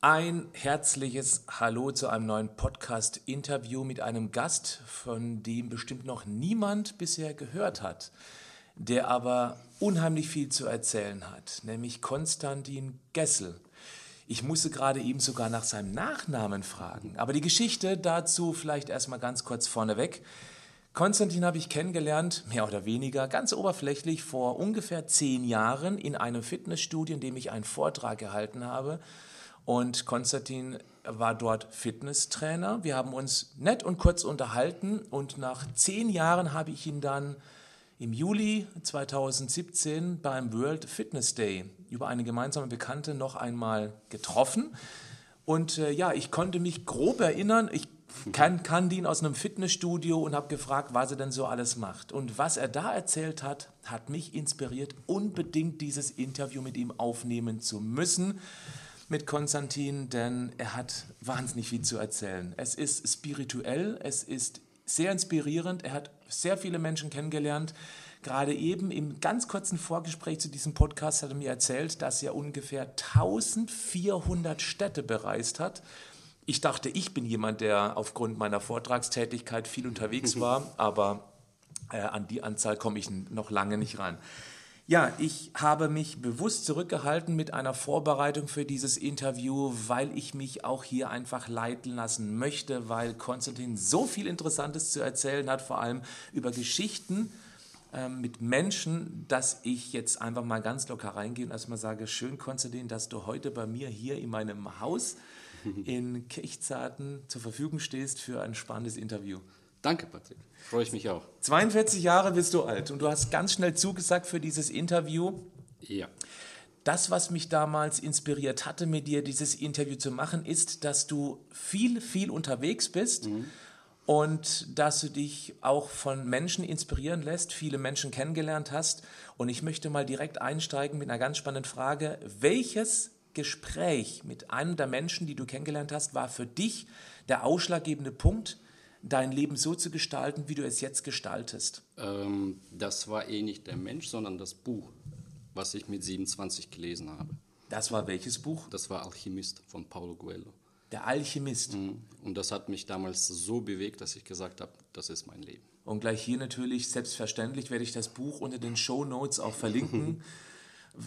Ein herzliches Hallo zu einem neuen Podcast-Interview mit einem Gast, von dem bestimmt noch niemand bisher gehört hat, der aber unheimlich viel zu erzählen hat, nämlich Konstantin Gessel. Ich musste gerade eben sogar nach seinem Nachnamen fragen, aber die Geschichte dazu vielleicht erstmal ganz kurz vorneweg. Konstantin habe ich kennengelernt, mehr oder weniger, ganz oberflächlich vor ungefähr zehn Jahren in einem Fitnessstudio, in dem ich einen Vortrag gehalten habe. Und Konstantin war dort Fitnesstrainer. Wir haben uns nett und kurz unterhalten und nach zehn Jahren habe ich ihn dann im Juli 2017 beim World Fitness Day über eine gemeinsame Bekannte noch einmal getroffen. Und äh, ja, ich konnte mich grob erinnern, ich kann, kannte ihn aus einem Fitnessstudio und habe gefragt, was er denn so alles macht. Und was er da erzählt hat, hat mich inspiriert, unbedingt dieses Interview mit ihm aufnehmen zu müssen mit Konstantin, denn er hat wahnsinnig viel zu erzählen. Es ist spirituell, es ist sehr inspirierend, er hat sehr viele Menschen kennengelernt. Gerade eben im ganz kurzen Vorgespräch zu diesem Podcast hat er mir erzählt, dass er ungefähr 1400 Städte bereist hat. Ich dachte, ich bin jemand, der aufgrund meiner Vortragstätigkeit viel unterwegs war, aber äh, an die Anzahl komme ich noch lange nicht ran. Ja, ich habe mich bewusst zurückgehalten mit einer Vorbereitung für dieses Interview, weil ich mich auch hier einfach leiten lassen möchte, weil Konstantin so viel Interessantes zu erzählen hat, vor allem über Geschichten äh, mit Menschen, dass ich jetzt einfach mal ganz locker reingehe und erstmal sage, schön Konstantin, dass du heute bei mir hier in meinem Haus in Kirchzarten zur Verfügung stehst für ein spannendes Interview. Danke, Patrick. Freue ich mich auch. 42 Jahre bist du alt und du hast ganz schnell zugesagt für dieses Interview. Ja. Das, was mich damals inspiriert hatte, mit dir dieses Interview zu machen, ist, dass du viel, viel unterwegs bist mhm. und dass du dich auch von Menschen inspirieren lässt, viele Menschen kennengelernt hast. Und ich möchte mal direkt einsteigen mit einer ganz spannenden Frage. Welches Gespräch mit einem der Menschen, die du kennengelernt hast, war für dich der ausschlaggebende Punkt, dein Leben so zu gestalten, wie du es jetzt gestaltest? Ähm, das war eh nicht der Mensch, sondern das Buch, was ich mit 27 gelesen habe. Das war welches Buch? Das war Alchemist von Paulo Coelho. Der Alchemist. Mhm. Und das hat mich damals so bewegt, dass ich gesagt habe, das ist mein Leben. Und gleich hier natürlich, selbstverständlich werde ich das Buch unter den Show Notes auch verlinken.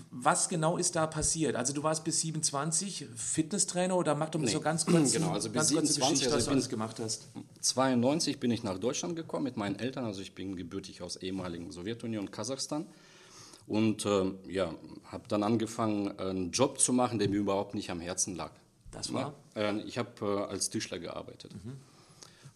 Was genau ist da passiert? Also du warst bis 27 Fitnesstrainer oder mach doch mal nee. so ganz kurz, genau, also bis ganz 27, Geschichte, also was du alles gemacht hast. 92 bin ich nach Deutschland gekommen mit meinen Eltern, also ich bin gebürtig aus ehemaligen Sowjetunion, Kasachstan und äh, ja, habe dann angefangen, einen Job zu machen, der mir überhaupt nicht am Herzen lag. Das war? Ja, äh, ich habe äh, als Tischler gearbeitet. Mhm.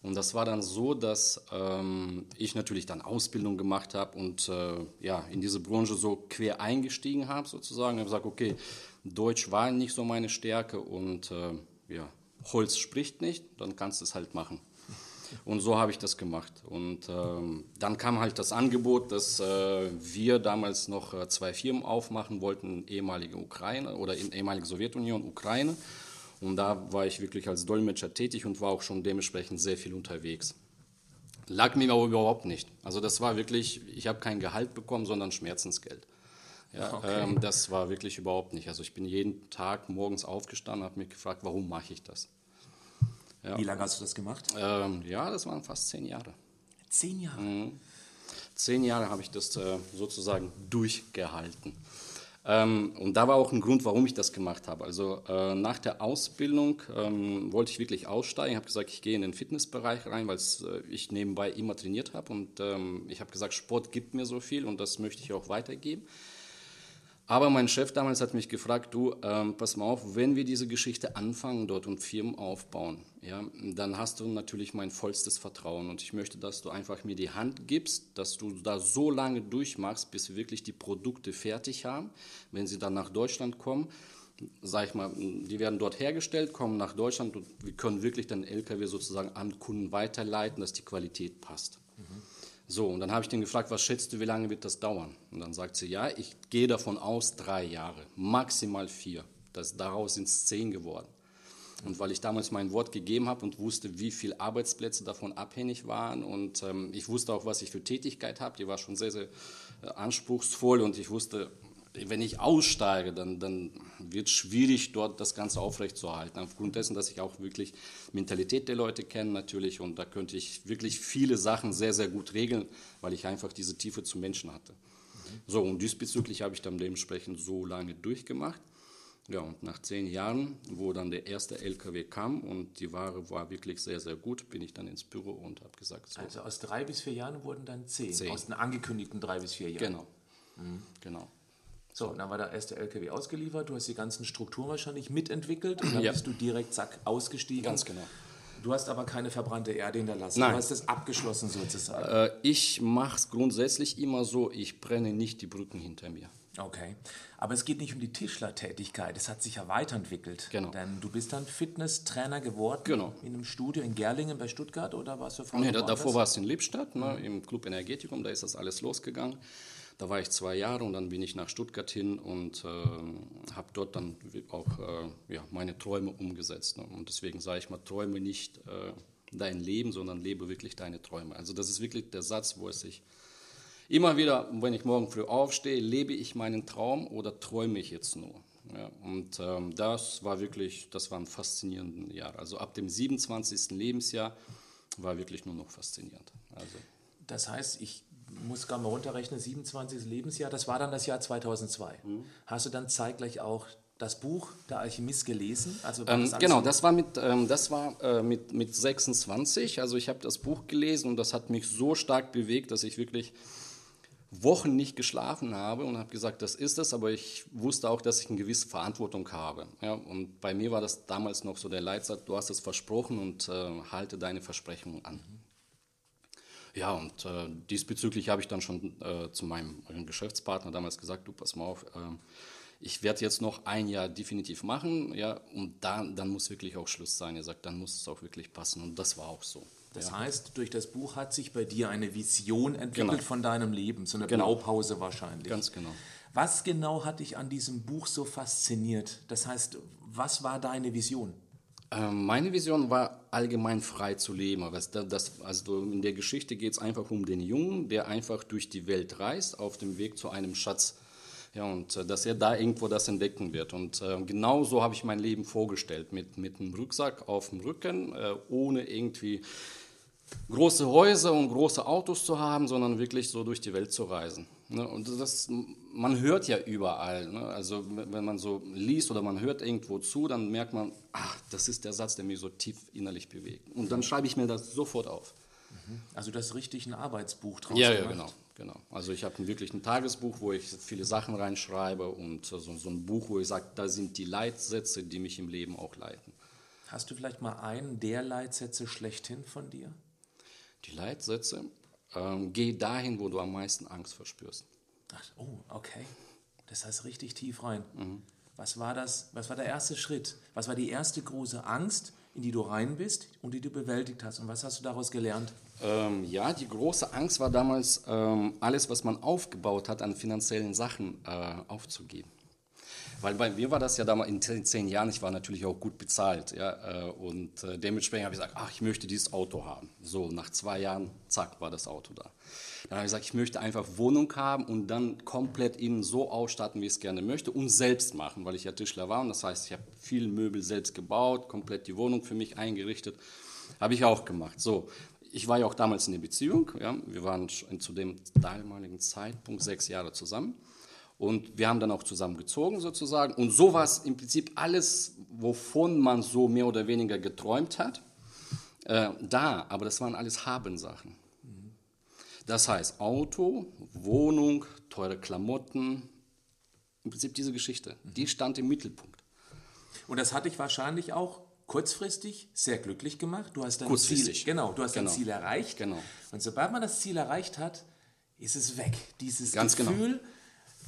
Und das war dann so, dass ähm, ich natürlich dann Ausbildung gemacht habe und äh, ja, in diese Branche so quer eingestiegen habe sozusagen. Ich habe gesagt, okay, Deutsch war nicht so meine Stärke und äh, ja, Holz spricht nicht, dann kannst du es halt machen. Und so habe ich das gemacht. Und ähm, dann kam halt das Angebot, dass äh, wir damals noch äh, zwei Firmen aufmachen wollten, ehemalige Ukraine oder in ehemalige Sowjetunion, Ukraine. Und da war ich wirklich als Dolmetscher tätig und war auch schon dementsprechend sehr viel unterwegs. Lag mir aber überhaupt nicht. Also das war wirklich, ich habe kein Gehalt bekommen, sondern Schmerzensgeld. Ja, okay. ähm, das war wirklich überhaupt nicht. Also ich bin jeden Tag morgens aufgestanden, habe mich gefragt, warum mache ich das? Ja. Wie lange hast du das gemacht? Ähm, ja, das waren fast zehn Jahre. Zehn Jahre? Mhm. Zehn Jahre habe ich das äh, sozusagen durchgehalten. Ähm, und da war auch ein Grund, warum ich das gemacht habe. Also äh, nach der Ausbildung ähm, wollte ich wirklich aussteigen, habe gesagt, ich gehe in den Fitnessbereich rein, weil äh, ich nebenbei immer trainiert habe und ähm, ich habe gesagt, Sport gibt mir so viel und das möchte ich auch weitergeben. Aber mein Chef damals hat mich gefragt, du, ähm, pass mal auf, wenn wir diese Geschichte anfangen dort und Firmen aufbauen, ja, dann hast du natürlich mein vollstes Vertrauen und ich möchte, dass du einfach mir die Hand gibst, dass du da so lange durchmachst, bis wir wirklich die Produkte fertig haben. Wenn sie dann nach Deutschland kommen, sag ich mal, die werden dort hergestellt, kommen nach Deutschland und wir können wirklich den LKW sozusagen an Kunden weiterleiten, dass die Qualität passt. Mhm. So, und dann habe ich den gefragt, was schätzt du, wie lange wird das dauern? Und dann sagt sie, ja, ich gehe davon aus, drei Jahre, maximal vier. Das, daraus sind es zehn geworden. Und weil ich damals mein Wort gegeben habe und wusste, wie viele Arbeitsplätze davon abhängig waren und ähm, ich wusste auch, was ich für Tätigkeit habe, die war schon sehr, sehr äh, anspruchsvoll und ich wusste, wenn ich aussteige, dann, dann wird es schwierig, dort das Ganze aufrechtzuerhalten. Aufgrund dessen, dass ich auch wirklich Mentalität der Leute kenne natürlich und da könnte ich wirklich viele Sachen sehr, sehr gut regeln, weil ich einfach diese Tiefe zum Menschen hatte. Mhm. So, und diesbezüglich habe ich dann dementsprechend so lange durchgemacht. Ja, und nach zehn Jahren, wo dann der erste LKW kam und die Ware war wirklich sehr, sehr gut, bin ich dann ins Büro und habe gesagt, so. Also aus drei bis vier Jahren wurden dann zehn, zehn. aus den angekündigten drei bis vier Jahren. Genau, mhm. genau. So, dann war der erste LKW ausgeliefert, du hast die ganzen Strukturen wahrscheinlich mitentwickelt und dann ja. bist du direkt, zack, ausgestiegen. Ganz genau. Du hast aber keine verbrannte Erde hinterlassen. Nein. Du hast das abgeschlossen sozusagen. Äh, ich mache es grundsätzlich immer so, ich brenne nicht die Brücken hinter mir. Okay. Aber es geht nicht um die Tischlertätigkeit. Es hat sich ja weiterentwickelt. Genau. Denn du bist dann Fitnesstrainer geworden. Genau. In einem Studio in Gerlingen bei Stuttgart oder warst du vorher? Nee, da, davor war es in Lippstadt, ne, im Club Energetikum. Da ist das alles losgegangen. Da war ich zwei Jahre und dann bin ich nach Stuttgart hin und äh, habe dort dann auch äh, ja, meine Träume umgesetzt. Ne? Und deswegen sage ich mal, träume nicht äh, dein Leben, sondern lebe wirklich deine Träume. Also das ist wirklich der Satz, wo es sich immer wieder, wenn ich morgen früh aufstehe, lebe ich meinen Traum oder träume ich jetzt nur? Ja, und ähm, das war wirklich, das war ein faszinierendes Jahr. Also ab dem 27. Lebensjahr war wirklich nur noch faszinierend. Also. Das heißt, ich muss gar mal runterrechnen, 27. Lebensjahr, das war dann das Jahr 2002. Mhm. Hast du dann zeitgleich auch das Buch Der Alchemist gelesen? Also ähm, genau, das war, mit, ähm, das war äh, mit, mit 26. Also ich habe das Buch gelesen und das hat mich so stark bewegt, dass ich wirklich Wochen nicht geschlafen habe und habe gesagt, das ist es, aber ich wusste auch, dass ich eine gewisse Verantwortung habe. Ja, und bei mir war das damals noch so der Leitsatz, du hast es versprochen und äh, halte deine Versprechungen an. Mhm. Ja, und äh, diesbezüglich habe ich dann schon äh, zu meinem Geschäftspartner damals gesagt, du pass mal auf, äh, ich werde jetzt noch ein Jahr definitiv machen, ja, und da, dann muss wirklich auch Schluss sein. Er sagt, dann muss es auch wirklich passen und das war auch so. Das ja. heißt, durch das Buch hat sich bei dir eine Vision entwickelt genau. von deinem Leben, so eine genau. Blaupause wahrscheinlich. Ganz genau. Was genau hat dich an diesem Buch so fasziniert? Das heißt, was war deine Vision? Ähm, meine Vision war allgemein frei zu leben. Also in der Geschichte geht es einfach um den Jungen, der einfach durch die Welt reist, auf dem Weg zu einem Schatz. Ja, und äh, dass er da irgendwo das entdecken wird. Und äh, genau so habe ich mein Leben vorgestellt, mit, mit einem Rucksack auf dem Rücken, äh, ohne irgendwie große Häuser und große Autos zu haben, sondern wirklich so durch die Welt zu reisen. Ne? Und das, man hört ja überall. Ne? Also wenn man so liest oder man hört irgendwo zu, dann merkt man, ach, das ist der Satz, der mich so tief innerlich bewegt. Und dann schreibe ich mir das sofort auf. Mhm. Also das ist richtig ein Arbeitsbuch draus Ja, ja, genau. genau. Also ich habe wirklich ein Tagesbuch, wo ich viele Sachen reinschreibe und so, so ein Buch, wo ich sage, da sind die Leitsätze, die mich im Leben auch leiten. Hast du vielleicht mal einen der Leitsätze schlechthin von dir? Die Leitsätze, ähm, geh dahin, wo du am meisten Angst verspürst. Ach, oh, okay. Das heißt richtig tief rein. Mhm. Was war das? Was war der erste Schritt? Was war die erste große Angst, in die du rein bist und die du bewältigt hast? Und was hast du daraus gelernt? Ähm, ja, die große Angst war damals, ähm, alles, was man aufgebaut hat, an finanziellen Sachen äh, aufzugeben. Weil bei mir war das ja damals in zehn Jahren, ich war natürlich auch gut bezahlt. Ja, äh, und äh, dementsprechend habe ich gesagt, ach, ich möchte dieses Auto haben. So, nach zwei Jahren, zack, war das Auto da. Dann habe ich gesagt, ich möchte einfach Wohnung haben und dann komplett innen so ausstatten, wie ich es gerne möchte und selbst machen, weil ich ja Tischler war. Und das heißt, ich habe viele Möbel selbst gebaut, komplett die Wohnung für mich eingerichtet. Habe ich auch gemacht. So, ich war ja auch damals in der Beziehung. Ja, wir waren zu dem damaligen Zeitpunkt sechs Jahre zusammen. Und wir haben dann auch zusammen gezogen sozusagen. Und so war es im Prinzip alles, wovon man so mehr oder weniger geträumt hat, äh, da. Aber das waren alles Habensachen. Das heißt Auto, Wohnung, teure Klamotten, im Prinzip diese Geschichte, die stand im Mittelpunkt. Und das hat dich wahrscheinlich auch kurzfristig sehr glücklich gemacht. Du hast dein Ziel, genau, du hast genau. dein Ziel erreicht. Genau. Und sobald man das Ziel erreicht hat, ist es weg. Dieses Ganz genau. Gefühl, genau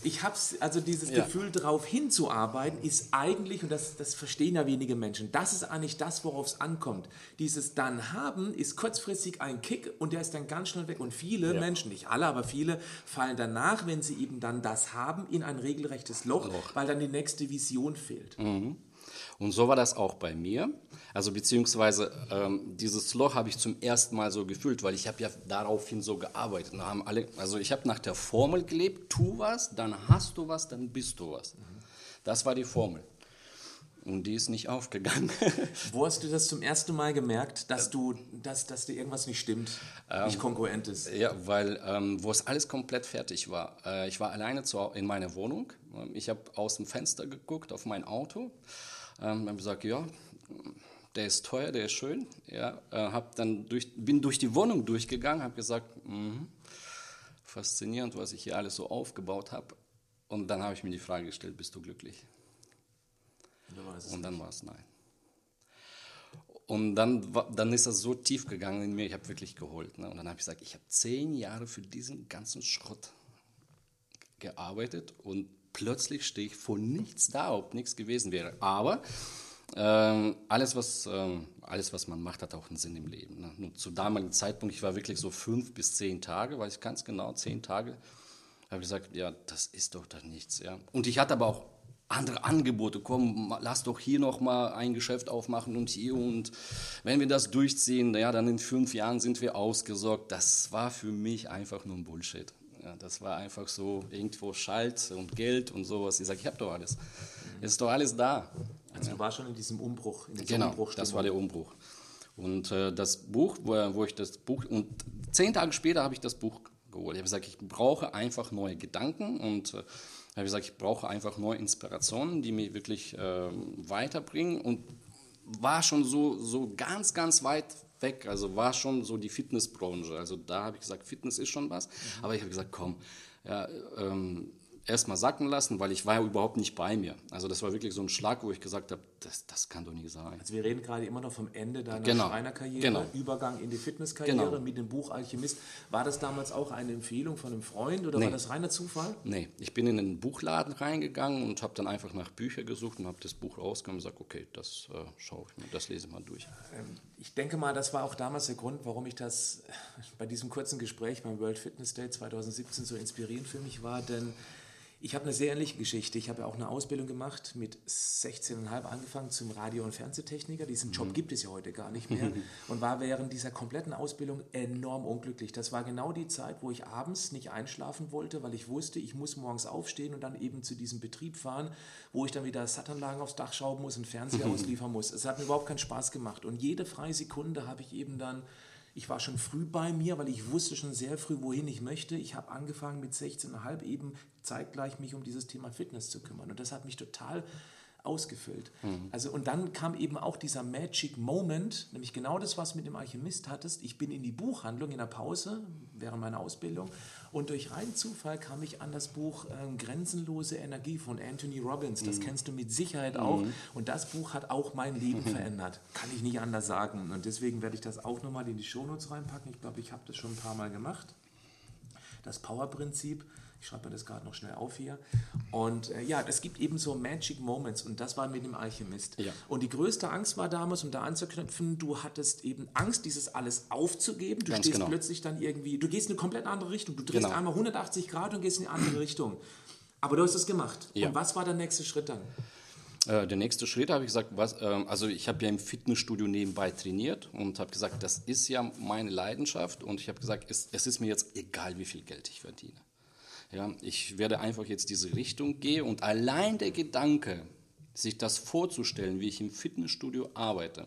ich habe also dieses ja. Gefühl, darauf hinzuarbeiten, ist eigentlich, und das, das verstehen ja wenige Menschen, das ist eigentlich das, worauf es ankommt. Dieses dann haben ist kurzfristig ein Kick und der ist dann ganz schnell weg. Und viele ja. Menschen, nicht alle, aber viele, fallen danach, wenn sie eben dann das haben, in ein regelrechtes Loch, Loch. weil dann die nächste Vision fehlt. Mhm. Und so war das auch bei mir. Also beziehungsweise ähm, dieses Loch habe ich zum ersten Mal so gefühlt, weil ich habe ja daraufhin so gearbeitet. Und haben alle, also ich habe nach der Formel gelebt, tu was, dann hast du was, dann bist du was. Das war die Formel. Und die ist nicht aufgegangen. Wo hast du das zum ersten Mal gemerkt, dass du, dass, dass dir irgendwas nicht stimmt, ähm, nicht kongruent ist? Ja, weil ähm, wo es alles komplett fertig war. Äh, ich war alleine zu, in meiner Wohnung. Ich habe aus dem Fenster geguckt auf mein Auto. Ähm, habe gesagt, ja, der ist teuer, der ist schön. Ja, äh, hab dann durch, bin durch die Wohnung durchgegangen, habe gesagt, mh, faszinierend, was ich hier alles so aufgebaut habe. Und dann habe ich mir die Frage gestellt, bist du glücklich? Und dann war es nein. Und dann, dann ist das so tief gegangen in mir, ich habe wirklich geholt. Ne? Und dann habe ich gesagt, ich habe zehn Jahre für diesen ganzen Schrott gearbeitet und plötzlich stehe ich vor nichts da, ob nichts gewesen wäre. Aber ähm, alles, was, ähm, alles, was man macht, hat auch einen Sinn im Leben. Ne? Nur zu damaligen Zeitpunkt, ich war wirklich so fünf bis zehn Tage, weiß ich ganz genau, zehn Tage, habe ich gesagt, ja, das ist doch dann nichts. Ja? Und ich hatte aber auch andere Angebote. Komm, lass doch hier noch mal ein Geschäft aufmachen und hier und wenn wir das durchziehen, ja, dann in fünf Jahren sind wir ausgesorgt. Das war für mich einfach nur ein Bullshit. Ja, das war einfach so irgendwo Schalt und Geld und sowas. Ich sage, ich habe doch alles. Es ist doch alles da. Also du warst schon in diesem Umbruch. In genau, das war der Umbruch. Und äh, das Buch, wo, wo ich das Buch, und zehn Tage später habe ich das Buch geholt. Ich habe gesagt, ich brauche einfach neue Gedanken und äh, habe gesagt, ich brauche einfach neue Inspirationen, die mich wirklich äh, weiterbringen und war schon so, so ganz, ganz weit weg. Also war schon so die Fitnessbranche. Also da habe ich gesagt, Fitness ist schon was. Mhm. Aber ich habe gesagt, komm, ja, ähm, erstmal sacken lassen, weil ich war ja überhaupt nicht bei mir. Also das war wirklich so ein Schlag, wo ich gesagt habe, das, das kann doch nicht sein. Also wir reden gerade immer noch vom Ende deiner genau. Schreinerkarriere, genau. Übergang in die Fitnesskarriere genau. mit dem Buch Alchemist. War das damals auch eine Empfehlung von einem Freund oder nee. war das reiner Zufall? Nee, ich bin in einen Buchladen reingegangen und habe dann einfach nach Büchern gesucht und habe das Buch rausgenommen und gesagt, okay, das äh, schaue ich mir, das lese ich mal durch. Ähm, ich denke mal, das war auch damals der Grund, warum ich das bei diesem kurzen Gespräch beim World Fitness Day 2017 so inspirierend für mich war, denn ich habe eine sehr ähnliche Geschichte. Ich habe ja auch eine Ausbildung gemacht, mit 16,5 angefangen zum Radio- und Fernsehtechniker. Diesen Job mhm. gibt es ja heute gar nicht mehr. Und war während dieser kompletten Ausbildung enorm unglücklich. Das war genau die Zeit, wo ich abends nicht einschlafen wollte, weil ich wusste, ich muss morgens aufstehen und dann eben zu diesem Betrieb fahren, wo ich dann wieder Satanlagen aufs Dach schrauben muss und Fernseher ausliefern muss. Es hat mir überhaupt keinen Spaß gemacht. Und jede freie Sekunde habe ich eben dann ich war schon früh bei mir, weil ich wusste schon sehr früh, wohin ich möchte. Ich habe angefangen mit 16,5 eben zeitgleich mich um dieses Thema Fitness zu kümmern. Und das hat mich total ausgefüllt. Mhm. Also, und dann kam eben auch dieser Magic Moment, nämlich genau das, was du mit dem Alchemist hattest. Ich bin in die Buchhandlung in der Pause während meiner Ausbildung und durch reinen Zufall kam ich an das Buch äh, Grenzenlose Energie von Anthony Robbins. Das mhm. kennst du mit Sicherheit mhm. auch. Und das Buch hat auch mein Leben verändert. Kann ich nicht anders sagen. Und deswegen werde ich das auch nochmal in die Shownotes reinpacken. Ich glaube, ich habe das schon ein paar Mal gemacht. Das Power-Prinzip. Ich schreibe mir das gerade noch schnell auf hier. Und äh, ja, es gibt eben so Magic Moments und das war mit dem Alchemist. Ja. Und die größte Angst war damals, um da anzuknüpfen, du hattest eben Angst, dieses alles aufzugeben. Du Ganz stehst genau. plötzlich dann irgendwie, du gehst in eine komplett andere Richtung. Du drehst Genau. einmal 180 Grad und gehst in eine andere Richtung. Aber du hast es gemacht. Ja. Und was war der nächste Schritt dann? Äh, der nächste Schritt habe ich gesagt, was, ähm, also ich habe ja im Fitnessstudio nebenbei trainiert und habe gesagt, das ist ja meine Leidenschaft und ich habe gesagt, es, es ist mir jetzt egal, wie viel Geld ich verdiene. Ja, ich werde einfach jetzt diese Richtung gehen und allein der Gedanke, sich das vorzustellen, wie ich im Fitnessstudio arbeite,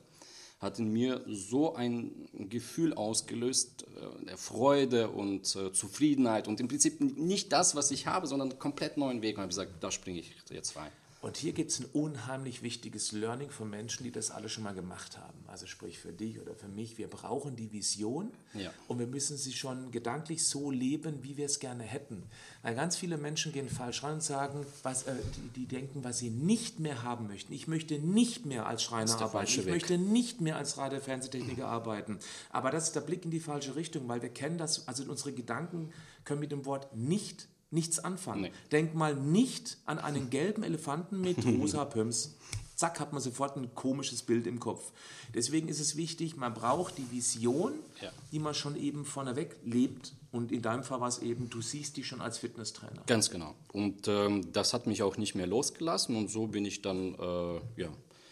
hat in mir so ein Gefühl ausgelöst, äh, der Freude und äh, Zufriedenheit und im Prinzip nicht das, was ich habe, sondern einen komplett neuen Weg. Und habe gesagt, da springe ich jetzt rein. Und hier gibt es ein unheimlich wichtiges Learning von Menschen, die das alle schon mal gemacht haben. Also sprich für dich oder für mich. Wir brauchen die Vision Ja. und wir müssen sie schon gedanklich so leben, wie wir es gerne hätten. Weil ganz viele Menschen gehen falsch ran und sagen, was, äh, die, die denken, was sie nicht mehr haben möchten. Ich möchte nicht mehr als Schreiner arbeiten. Ich Weg. möchte nicht mehr als Radio- Fernsehtechniker arbeiten. Aber das ist der Blick in die falsche Richtung, weil wir kennen das, also unsere Gedanken können mit dem Wort nicht nichts anfangen. Nee. Denk mal nicht an einen gelben Elefanten mit rosa Pumps. Zack, hat man sofort ein komisches Bild im Kopf. Deswegen ist es wichtig, man braucht die Vision, Ja. die man schon eben vorneweg lebt. Und in deinem Fall war es eben, du siehst die schon als Fitnesstrainer. Ganz genau. Und ähm, das hat mich auch nicht mehr losgelassen und so bin ich dann, äh, ja,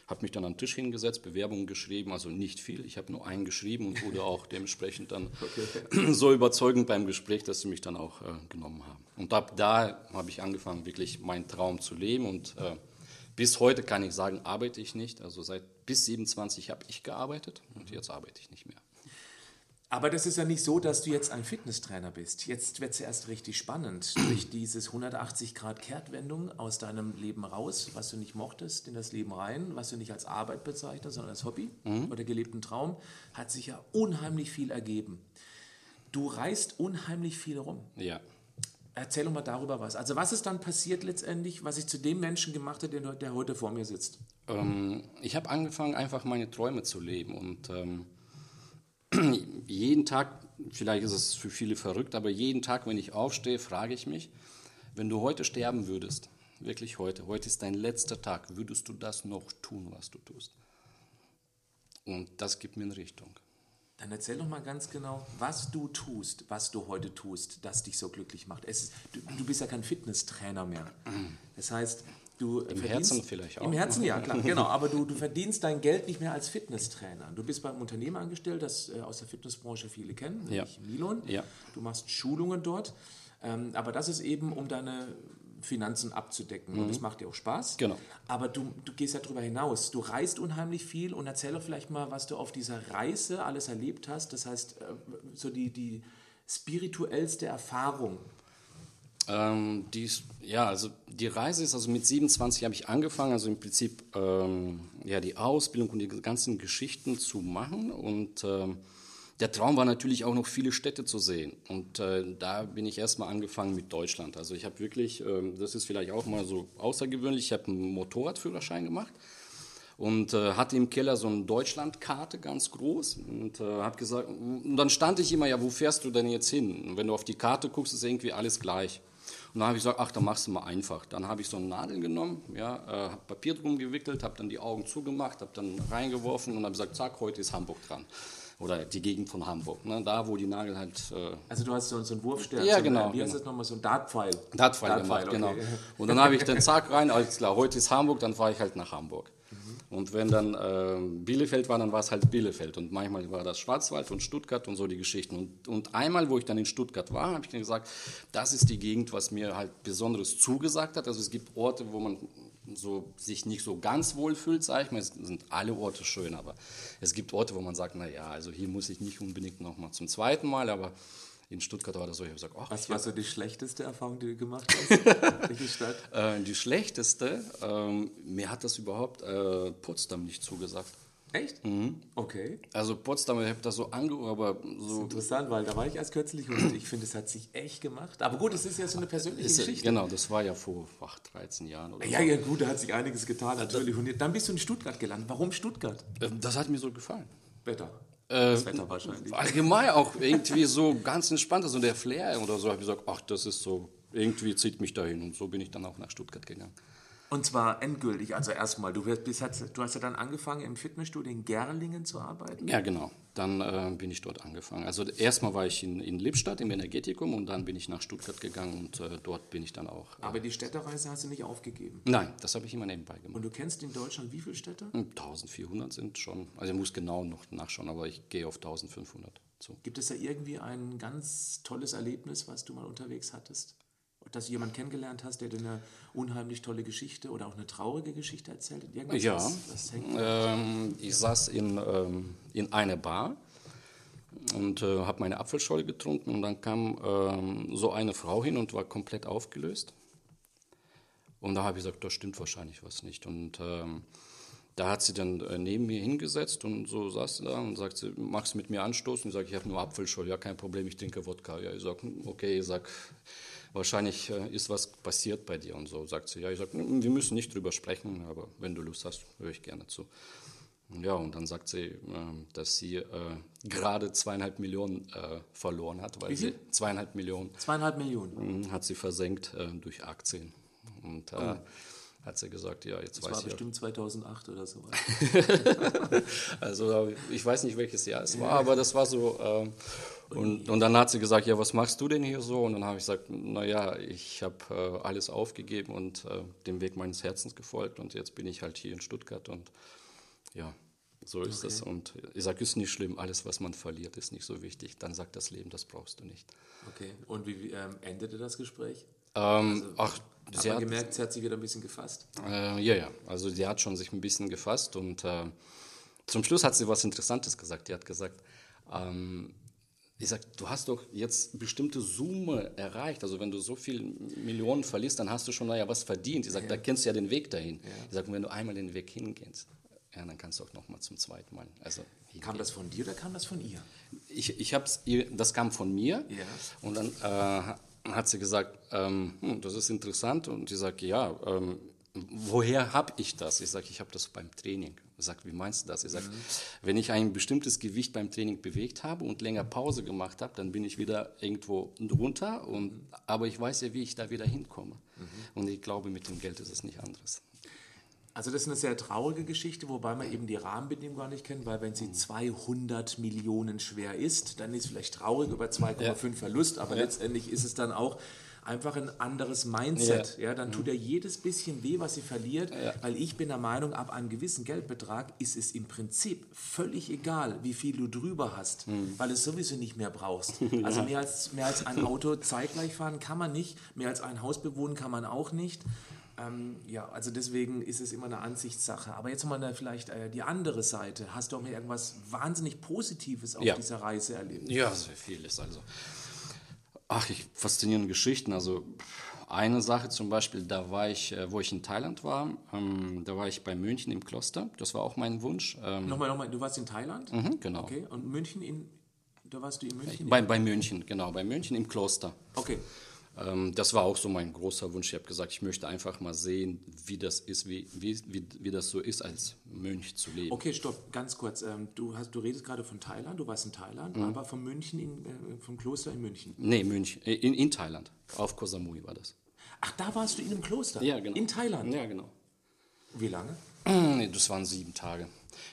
habe mich dann an den Tisch hingesetzt, Bewerbungen geschrieben, also nicht viel. Ich habe nur einen geschrieben und wurde auch dementsprechend dann okay. so überzeugend beim Gespräch, dass sie mich dann auch äh, genommen haben. Und ab da habe ich angefangen, wirklich meinen Traum zu leben und äh, bis heute kann ich sagen, arbeite ich nicht. Also seit bis 27 habe ich gearbeitet und jetzt arbeite ich nicht mehr. Aber das ist ja nicht so, dass du jetzt ein Fitnesstrainer bist. Jetzt wird es erst richtig spannend. Durch dieses 180-Grad-Kehrtwendung aus deinem Leben raus, was du nicht mochtest, in das Leben rein, was du nicht als Arbeit bezeichnest, sondern als Hobby mhm. oder gelebten Traum, hat sich ja unheimlich viel ergeben. Du reist unheimlich viel rum. Ja. Erzähl doch mal darüber was. Also was ist dann passiert letztendlich, was ich zu dem Menschen gemacht habe, der, der heute vor mir sitzt? Ähm, ich habe angefangen, einfach meine Träume zu leben und... Ähm jeden Tag, vielleicht ist es für viele verrückt, aber jeden Tag, wenn ich aufstehe, frage ich mich, wenn du heute sterben würdest, wirklich heute, heute ist dein letzter Tag, würdest du das noch tun, was du tust? Und das gibt mir eine Richtung. Dann erzähl doch mal ganz genau, was du tust, was du heute tust, das dich so glücklich macht. Ist, du, du, bist ja kein Fitnesstrainer mehr. Das heißt, Du Im Herzen vielleicht auch. Im Herzen, ja, klar, genau. Aber du, du verdienst dein Geld nicht mehr als Fitnesstrainer. Du bist beim Unternehmen angestellt, das äh, aus der Fitnessbranche viele kennen, nämlich ja. Milon. Ja. Du machst Schulungen dort. Ähm, aber das ist eben, um deine Finanzen abzudecken. Mhm. Und das macht dir auch Spaß. Genau. Aber du, du gehst ja darüber hinaus. Du reist unheimlich viel und erzähl doch vielleicht mal, was du auf dieser Reise alles erlebt hast. Das heißt, äh, so die, die spirituellste Erfahrung, ähm, die, ja, also die Reise ist, also mit 27 habe ich angefangen, also im Prinzip ähm, ja, die Ausbildung und die ganzen Geschichten zu machen. Und ähm, der Traum war natürlich auch noch viele Städte zu sehen. Und äh, da bin ich erstmal angefangen mit Deutschland. Also ich habe wirklich, äh, das ist vielleicht auch mal so außergewöhnlich, ich habe einen Motorradführerschein gemacht und äh, hatte im Keller so eine Deutschlandkarte ganz groß und äh, habe gesagt, und dann stand ich immer, ja, wo fährst du denn jetzt hin? Und wenn du auf die Karte guckst, ist irgendwie alles gleich. Und dann habe ich gesagt, ach, dann machst du mal einfach. Dann habe ich so eine Nadel genommen, ja, äh, habe Papier drum gewickelt, habe dann die Augen zugemacht, habe dann reingeworfen und habe gesagt, zack, heute ist Hamburg dran. Oder die Gegend von Hamburg, ne? da wo die Nadel halt. Äh also du hast so, so einen Wurfstern, ja, so genau, wie heißt genau. das nochmal, so ein Dartpfeil. Dartpfeil, Dartpfeil gemacht, okay. genau. Und dann habe ich den zack rein, alles klar, heute ist Hamburg, dann fahre ich halt nach Hamburg. Und wenn dann äh, Bielefeld war, dann war es halt Bielefeld. Und manchmal war das Schwarzwald und Stuttgart und so die Geschichten. Und, und einmal, wo ich dann in Stuttgart war, habe ich dann gesagt, das ist die Gegend, was mir halt Besonderes zugesagt hat. Also es gibt Orte, wo man so sich nicht so ganz wohl fühlt, sage ich mal. Es sind alle Orte schön, aber es gibt Orte, wo man sagt, naja, also hier muss ich nicht unbedingt nochmal zum zweiten Mal, aber in Stuttgart war das so, ich habe gesagt, ach, Was war so die schlechteste Erfahrung, die du gemacht hast? die Stadt? Äh, die schlechteste, ähm, mir hat das überhaupt äh, Potsdam nicht zugesagt. Echt? Mhm. Okay. Also Potsdam, ich habe das so angehört, aber so. Das ist interessant, weil da war ich erst kürzlich und ich finde, es hat sich echt gemacht. Aber gut, es ist ja so eine persönliche ist, Geschichte. Genau, das war ja vor ach, 13 Jahren oder Ja, so. ja, gut, da hat sich einiges getan, natürlich. Und dann bist du in Stuttgart gelandet. Warum Stuttgart? Ähm, das hat mir so gefallen. Wetter. Äh, das Wetter wahrscheinlich. Allgemein auch irgendwie so ganz entspannt, also der Flair oder so, habe ich gesagt, ach, das ist so, irgendwie zieht mich dahin und so bin ich dann auch nach Stuttgart gegangen. Und zwar endgültig, also erstmal, du, bist, du hast ja dann angefangen im Fitnessstudio in Gerlingen zu arbeiten? Ja, genau. Dann äh, bin ich dort angefangen. Also erstmal war ich in, in Lippstadt im Energetikum und dann bin ich nach Stuttgart gegangen und äh, dort bin ich dann auch. Äh, Aber die Städtereise hast du nicht aufgegeben? Nein, das habe ich immer nebenbei gemacht. Und du kennst in Deutschland wie viele Städte? 1400 hm, sind schon. Also ich muss genau noch nachschauen, aber ich gehe auf 1500 zu. Gibt es da irgendwie ein ganz tolles Erlebnis, was du mal unterwegs hattest? Dass du jemanden kennengelernt hast, der dir eine unheimlich tolle Geschichte oder auch eine traurige Geschichte erzählt? Irgendwas, ja, was, ähm, ich saß in, ähm, in einer Bar und äh, habe meine Apfelscholle getrunken und dann kam ähm, so eine Frau hin und war komplett aufgelöst. Und da habe ich gesagt, da stimmt wahrscheinlich was nicht. Und ähm, da hat sie dann äh, neben mir hingesetzt und so saß sie da und sagt sie, magst du mit mir anstoßen? Ich sage, ich habe nur Apfelscholle. Ja, kein Problem, ich trinke Wodka. Ja, ich sage, hm, okay, ich sage, wahrscheinlich äh, ist was passiert bei dir und so. Sagt sie, ja, ich sage, wir müssen nicht drüber sprechen, aber wenn du Lust hast, höre ich gerne zu. Ja, und dann sagt sie, ähm, dass sie äh, gerade zweieinhalb Millionen äh, verloren hat, weil sie zweieinhalb Millionen. Zweieinhalb Millionen. Mhm, hat sie versenkt durch Aktien. Und oh. hat sie gesagt, ja, jetzt das weiß ich. Das war bestimmt 2008 oder so. also ich weiß nicht, welches Jahr es war, aber das war so. Und, und dann hat sie gesagt, ja, was machst du denn hier so? Und dann habe ich gesagt, naja, ich habe äh, alles aufgegeben und äh, dem Weg meines Herzens gefolgt und jetzt bin ich halt hier in Stuttgart und ja, so ist es. Und ich sage, ist nicht schlimm, alles, was man verliert, ist nicht so wichtig. Dann sagt das Leben, das brauchst du nicht. Okay, und wie, wie ähm, endete das Gespräch? Ähm, ach, Hat sie hat, gemerkt, sie hat sich wieder ein bisschen gefasst. äh, ja, ja, also sie hat schon sich ein bisschen gefasst und äh, zum Schluss hat sie was Interessantes gesagt. Die hat gesagt, ähm, ich sag, du hast doch jetzt bestimmte Summe erreicht. Also wenn du so viele Millionen verlierst, dann hast du schon naja was verdient. Ich sag, da kennst du ja den Weg dahin. Ich sag, wenn du einmal den Weg hingehst, ja, dann kannst du auch noch mal zum zweiten Mal. Also Kam das von dir oder kam das von ihr? ich, ich hab's das kam von mir Ja. und dann äh, hat sie gesagt, ähm, hm, das ist interessant und ich sage, ja, ähm, woher habe ich das? Ich sage, ich habe das beim Training. Sage, wie meinst du das? Ich sage, wenn ich ein bestimmtes Gewicht beim Training bewegt habe und länger Pause gemacht habe, dann bin ich wieder irgendwo drunter, und, aber ich weiß ja, wie ich da wieder hinkomme. Und ich glaube, mit dem Geld ist es nicht anderes. Also das ist eine sehr traurige Geschichte, wobei man eben die Rahmenbedingungen gar nicht kennt, weil wenn sie 200 Millionen schwer ist, dann ist es vielleicht traurig über 2,5 Verlust, aber letztendlich ist es dann auch einfach ein anderes Mindset. Ja. dann tut ja jedes bisschen weh, was sie verliert, weil ich bin der Meinung, ab einem gewissen Geldbetrag ist es im Prinzip völlig egal, wie viel du drüber hast, weil es sowieso nicht mehr brauchst. Also mehr als, mehr als ein Auto zeitgleich fahren kann man nicht, mehr als ein Haus bewohnen kann man auch nicht. Ähm, ja, also deswegen ist es immer eine Ansichtssache. Aber jetzt mal vielleicht äh, die andere Seite. Hast du auch mal irgendwas wahnsinnig Positives auf Ja. dieser Reise erlebt? Ja, sehr vieles. Also, ach, ich faszinierende Geschichten. Also eine Sache zum Beispiel, da war ich, äh, wo ich in Thailand war, ähm, da war ich bei München im Kloster. Das war auch mein Wunsch. Ähm, Nochmal, nochmal, du warst in Thailand? mhm, genau. Okay, und München in, da warst du in München? Bei, bei München, genau, bei München im Kloster. Okay, das war auch so mein großer Wunsch. Ich habe gesagt, ich möchte einfach mal sehen, wie das ist, wie, wie, wie, wie das so ist, als Mönch zu leben. okay, stopp, ganz kurz. Ähm, du, hast, du redest gerade von Thailand, du warst in Thailand, Mhm. aber von München, in, äh, vom Kloster in München. Nee, München, äh, in, in Thailand. Auf Koh Samui war das. Ach, da warst du in einem Kloster? Ja, genau. In Thailand? Ja, genau. Wie lange? Nee, das waren sieben Tage.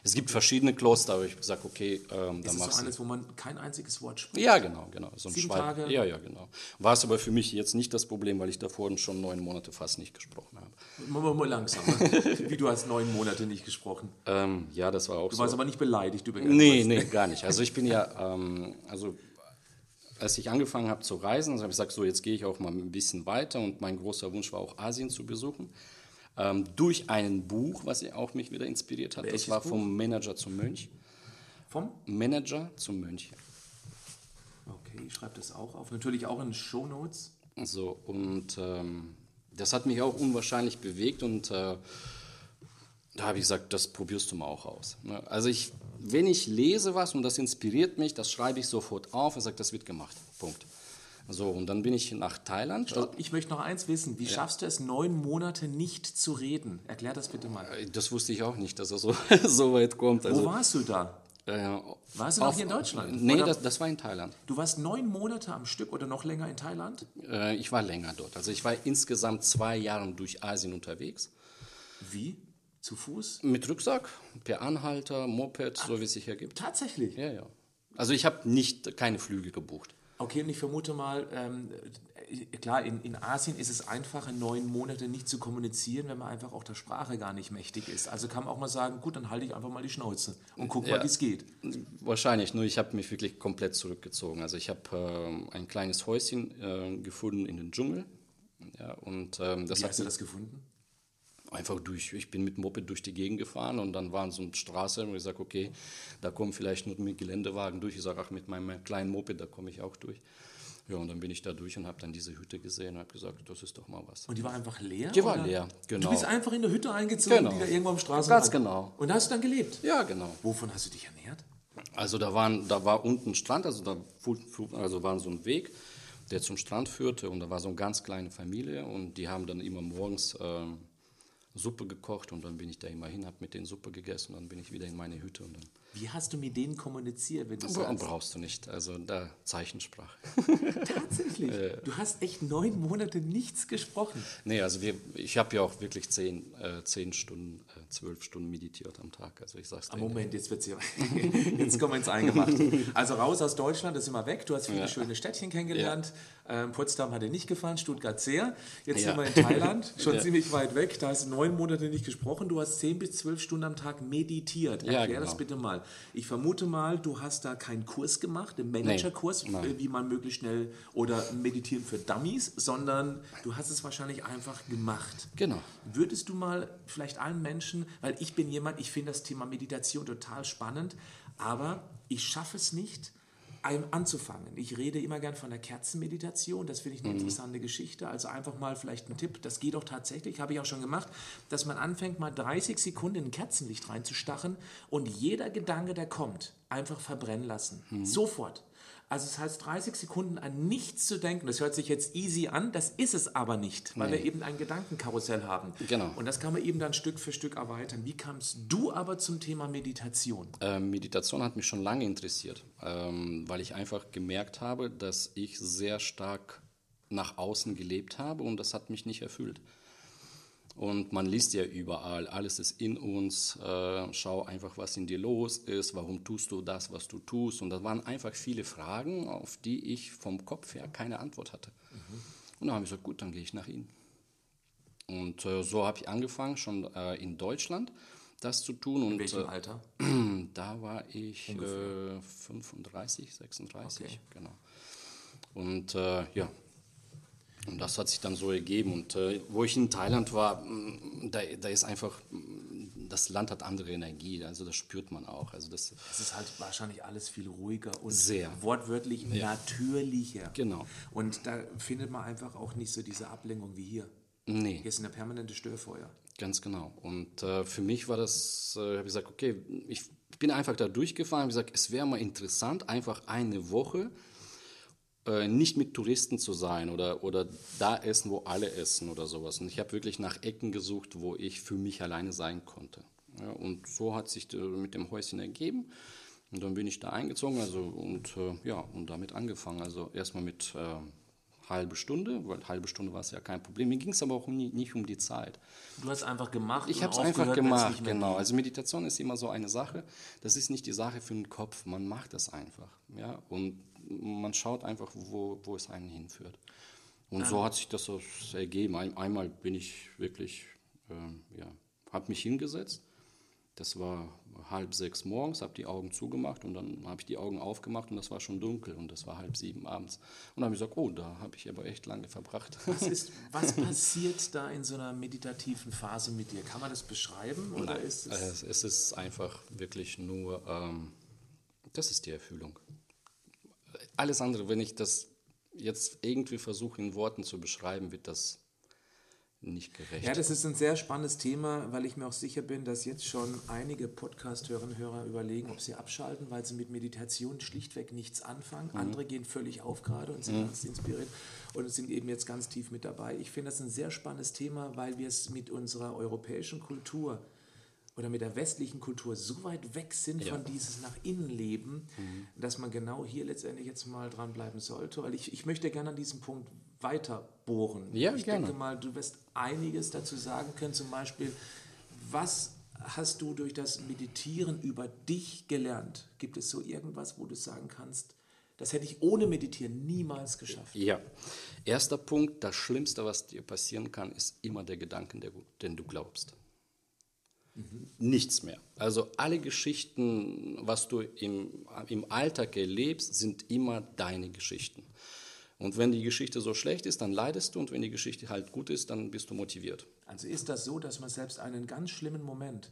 Es gibt verschiedene Kloster, aber ich habe gesagt, okay, ähm, Ist dann machst so du. eines, wo man kein einziges Wort spricht? Ja, genau, genau. So Sieben Tage? Ja, ja, genau. War es aber für mich jetzt nicht das Problem, weil ich davor schon neun Monate fast nicht gesprochen habe. Mal, mal, mal langsamer. Wie du hast neun Monate nicht gesprochen. Ähm, ja, das war auch Du so. warst aber nicht beleidigt über Nee, irgendwas. nee, gar nicht. Also ich bin ja, ähm, also als ich angefangen habe zu reisen, habe ich gesagt, so jetzt gehe ich auch mal ein bisschen weiter und mein großer Wunsch war auch Asien zu besuchen. Ähm, durch ein Buch, was ja auch mich wieder inspiriert hat. Welches das war Buch? vom Manager zum Mönch. Vom? Manager zum Mönch. Okay, ich schreibe das auch auf. Natürlich auch in Show Notes. So, und ähm, das hat mich auch unwahrscheinlich bewegt und äh, da habe ich gesagt, das probierst du mal auch aus. Ne? Also ich, wenn ich lese was und das inspiriert mich, das schreibe ich sofort auf und sage, das wird gemacht. Punkt. So, und dann bin ich nach Thailand. Ich möchte noch eins wissen. Wie schaffst du es, neun Monate nicht zu reden? Erklär das bitte mal. Äh, Das wusste ich auch nicht, dass er so, so weit kommt. Wo Also, warst du da? äh, Warst du noch hier in Deutschland? Nee, das, das war in Thailand. Du warst neun Monate am Stück oder noch länger in Thailand? Äh, ich war länger dort. Also ich war insgesamt zwei Jahre durch Asien unterwegs. Wie? Zu Fuß? Mit Rucksack, per Anhalter, Moped, so wie es sich ergibt. Tatsächlich. Ja, ja. Also ich habe nicht keine Flüge gebucht. Okay, und ich vermute mal, ähm, äh, klar, in, in Asien ist es einfacher, neun Monate nicht zu kommunizieren, wenn man einfach auch der Sprache gar nicht mächtig ist. Also kann man auch mal sagen, gut, dann halte ich einfach mal die Schnauze und guck mal, Ja. wie es geht. Wahrscheinlich, nur ich habe mich wirklich komplett zurückgezogen. Also ich habe ähm, ein kleines Häuschen äh, gefunden in den Dschungel. Ja, und ähm, das Wie hast du das gefunden? Einfach durch, ich bin mit dem Moped durch die Gegend gefahren und dann waren so eine Straße, wo ich sage, okay, da kommen vielleicht nur mit Geländewagen durch. Ich sage, ach, mit meinem kleinen Moped, da komme ich auch durch. Ja, und dann bin ich da durch und habe dann diese Hütte gesehen und habe gesagt, das ist doch mal was. Und die war einfach leer? Die war oder? leer, Du genau. bist einfach in eine Hütte eingezogen, Genau. die da irgendwo am Straßenrand. Ganz genau. Und da hast du dann gelebt? Ja, genau. Wovon hast du dich ernährt? Also da, waren, da war unten Strand, also da also war so ein Weg, der zum Strand führte und da war so eine ganz kleine Familie und die haben dann immer morgens ähm, Suppe gekocht und dann bin ich da immer hin, habe mit denen Suppe gegessen und dann bin ich wieder in meine Hütte und dann Wie hast du mit denen kommuniziert, wenn du Bra- sagst? brauchst du nicht, also da Zeichensprache. Tatsächlich. Du hast echt neun Monate nichts gesprochen. nee, also wir, ich habe ja auch wirklich zehn, äh, zehn Stunden, äh, zwölf Stunden meditiert am Tag, also ich sag's dir. Ah, Moment, jetzt wird's hier. jetzt kommen wir ins Eingemachte. Also raus aus Deutschland, das sind wir weg. Du hast viele schöne Städtchen kennengelernt. Ähm, Potsdam hat dir nicht gefallen, Stuttgart sehr. Jetzt Ja. sind wir in Thailand, schon Ja. ziemlich weit weg. Da hast du neun Monate nicht gesprochen. Du hast zehn bis zwölf Stunden am Tag meditiert. Ja, Erklär das genau. bitte mal. Ich vermute mal, du hast da keinen Kurs gemacht, einen Managerkurs, Nee, äh, wie man möglichst schnell oder meditieren für Dummies, sondern du hast es wahrscheinlich einfach gemacht. Genau. Würdest du mal vielleicht allen Menschen, weil ich bin jemand, ich finde das Thema Meditation total spannend, aber ich schaffe es nicht, anzufangen. Ich rede immer gern von der Kerzenmeditation, das finde ich eine interessante Geschichte. Also einfach mal vielleicht ein Tipp, das geht auch tatsächlich, habe ich auch schon gemacht, dass man anfängt, mal 30 Sekunden in ein Kerzenlicht reinzustachen und jeder Gedanke, der kommt, einfach verbrennen lassen. Sofort. Also das heißt, 30 Sekunden an nichts zu denken, das hört sich jetzt easy an, das ist es aber nicht, weil wir eben ein Gedankenkarussell haben. Genau. Und das kann man eben dann Stück für Stück erweitern. Wie kamst du aber zum Thema Meditation? Ähm, Meditation hat mich schon lange interessiert, ähm, weil ich einfach gemerkt habe, dass ich sehr stark nach außen gelebt habe und das hat mich nicht erfüllt. Und man liest ja überall, alles ist in uns, äh, schau einfach, was in dir los ist, warum tust du das, was du tust. Und das waren einfach viele Fragen, auf die ich vom Kopf her keine Antwort hatte. Und dann habe ich gesagt, gut, dann gehe ich nach Ihnen. Und äh, so habe ich angefangen, schon äh, in Deutschland das zu tun. Und, In welchem äh, Alter? da war ich äh, 35, 36, Okay. genau. Und äh, ja, und das hat sich dann so ergeben. Und äh, wo ich in Thailand war, mh, da, da ist einfach, mh, das Land hat andere Energie, also das spürt man auch. Also das, Es ist halt wahrscheinlich alles viel ruhiger und Sehr. wortwörtlich natürlicher. Genau. Und da findet man einfach auch nicht so diese Ablenkung wie hier. nee. Hier ist eine permanente Störfeuer. Ganz genau. Und äh, für mich war das, äh, habe ich gesagt, okay, ich bin einfach da durchgefahren, habe gesagt, es wäre mal interessant, einfach eine Woche äh, nicht mit Touristen zu sein oder, oder da essen, wo alle essen oder sowas. Und ich habe wirklich nach Ecken gesucht, wo ich für mich alleine sein konnte. Ja, und so hat sich äh, mit dem Häuschen ergeben. Und dann bin ich da eingezogen also, und, äh, ja, und damit angefangen. Also erstmal mit äh, halbe Stunde, weil halbe Stunde war es ja kein Problem. Mir ging es aber auch nie, nicht um die Zeit. Du hast einfach gemacht. Ich habe es einfach gemacht, genau. ging. Also Meditation ist immer so eine Sache. Das ist nicht die Sache für den Kopf. Man macht das einfach, ja. Und man schaut einfach, wo, wo es einen hinführt. Und so hat sich das ergeben. Ein, einmal bin ich wirklich, ähm, ja, habe mich hingesetzt. Das war halb sechs morgens, habe die Augen zugemacht und dann habe ich die Augen aufgemacht und das war schon dunkel und das war halb sieben abends. Und dann habe ich gesagt, oh, da habe ich aber echt lange verbracht. Was, ist, was passiert da in so einer meditativen Phase mit dir? Kann man das beschreiben? Oder Nein, ist es, es, es ist einfach wirklich nur, ähm, das ist die Erfüllung. Alles andere, wenn ich das jetzt irgendwie versuche in Worten zu beschreiben, wird das nicht gerecht. Ja, das ist ein sehr spannendes Thema, weil ich mir auch sicher bin, dass jetzt schon einige Podcast-Hörerinnen und Hörer überlegen, ob sie abschalten, weil sie mit Meditation schlichtweg nichts anfangen. Andere gehen völlig auf gerade und sind ganz inspiriert und sind eben jetzt ganz tief mit dabei. Ich finde das ein sehr spannendes Thema, weil wir es mit unserer europäischen Kultur oder mit der westlichen Kultur so weit weg sind Ja. von dieses nach innen leben, dass man genau hier letztendlich jetzt mal dranbleiben sollte. Weil ich, ich möchte gerne an diesem Punkt weiter bohren. Ja, ich gerne. denke mal, du wirst einiges dazu sagen können, zum Beispiel, was hast du durch das Meditieren über dich gelernt? Gibt es so irgendwas, wo du sagen kannst, das hätte ich ohne Meditieren niemals geschafft? Ja, erster Punkt, das Schlimmste, was dir passieren kann, ist immer der Gedanke, den du glaubst. Nichts mehr. Also alle Geschichten, was du im, im Alltag erlebst, sind immer deine Geschichten. Und wenn die Geschichte so schlecht ist, dann leidest du und wenn die Geschichte halt gut ist, dann bist du motiviert. Also ist das so, dass man selbst einen ganz schlimmen Moment,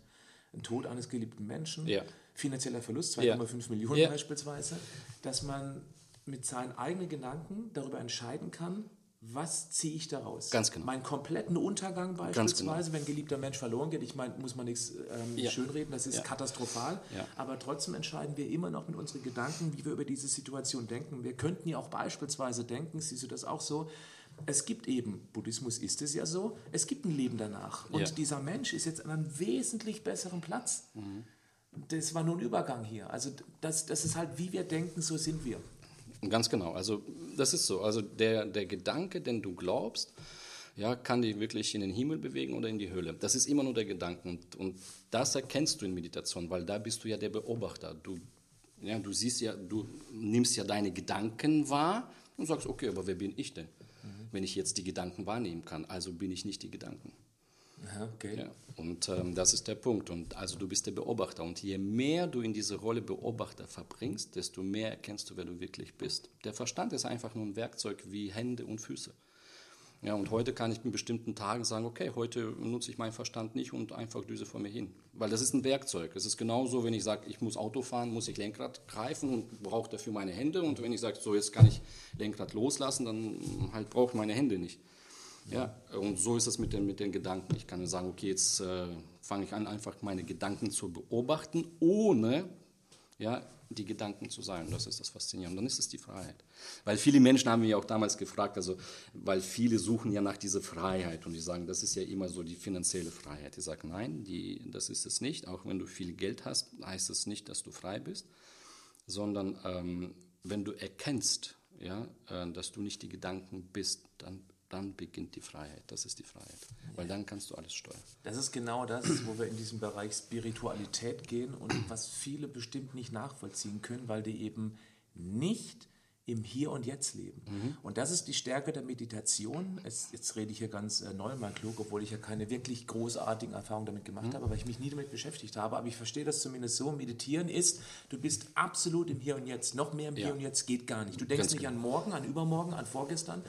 ein Tod eines geliebten Menschen, Ja. finanzieller Verlust, Ja. 2,5 Millionen Ja. beispielsweise, dass man mit seinen eigenen Gedanken darüber entscheiden kann, was ziehe ich daraus? Ganz genau. Meinen kompletten Untergang beispielsweise, wenn ein geliebter Mensch verloren geht, ich meine, muss man nichts ähm, Ja. schönreden, das ist Ja. katastrophal, Ja. aber trotzdem entscheiden wir immer noch mit unseren Gedanken, wie wir über diese Situation denken. Wir könnten ja auch beispielsweise denken, siehst du das auch so, es gibt eben, Buddhismus ist es ja so, es gibt ein Leben danach. Und dieser Mensch ist jetzt an einem wesentlich besseren Platz. Das war nur ein Übergang hier. Also das, das ist halt, wie wir denken, so sind wir. Ganz genau. Also das ist so. Also der, der Gedanke, den du glaubst, ja, kann dich wirklich in den Himmel bewegen oder in die Hölle. Das ist immer nur der Gedanke. Und, und das erkennst du in Meditation, weil da bist du ja der Beobachter. Du, ja, du siehst ja, du nimmst ja deine Gedanken wahr und sagst, okay, aber wer bin ich denn? Wenn ich jetzt die Gedanken wahrnehmen kann, also bin ich nicht die Gedanken. Okay. Ja, und ähm, das ist der Punkt. Und also du bist der Beobachter. Und je mehr du in diese Rolle Beobachter verbringst, desto mehr erkennst du, wer du wirklich bist. Der Verstand ist einfach nur ein Werkzeug wie Hände und Füße. Ja, und heute kann ich in bestimmten Tagen sagen, okay, heute nutze ich meinen Verstand nicht und einfach düse vor mir hin. Weil das ist ein Werkzeug. Es ist genauso, wenn ich sage, ich muss Auto fahren, muss ich Lenkrad greifen und brauche dafür meine Hände. Und wenn ich sage, so jetzt kann ich Lenkrad loslassen, dann halt brauche ich meine Hände nicht. Ja, und so ist es mit den, mit den Gedanken. Ich kann sagen, okay, jetzt äh, fange ich an, einfach meine Gedanken zu beobachten, ohne ja, die Gedanken zu sein. Das ist das Faszinierende. Dann ist es die Freiheit. Weil viele Menschen haben mich auch damals gefragt, also, weil viele suchen ja nach dieser Freiheit und die sagen, das ist ja immer so die finanzielle Freiheit. Ich sage, nein, die, das ist es nicht. Auch wenn du viel Geld hast, heißt es nicht, dass du frei bist, sondern ähm, wenn du erkennst, ja, äh, dass du nicht die Gedanken bist, dann dann beginnt die Freiheit. Das ist die Freiheit. Weil dann kannst du alles steuern. Das ist genau das, wo wir in diesem Bereich Spiritualität gehen und was viele bestimmt nicht nachvollziehen können, weil die eben nicht im Hier und Jetzt leben. Mhm. Und das ist die Stärke der Meditation. Es, jetzt rede ich hier ganz äh, neu mal klug, obwohl ich ja keine wirklich großartigen Erfahrungen damit gemacht mhm. habe, weil ich mich nie damit beschäftigt habe. Aber ich verstehe das zumindest so. Meditieren ist, du bist absolut im Hier und Jetzt. Noch mehr im ja. Hier und Jetzt geht gar nicht. Du denkst ganz nicht genau. an morgen, an übermorgen, an vorgestern,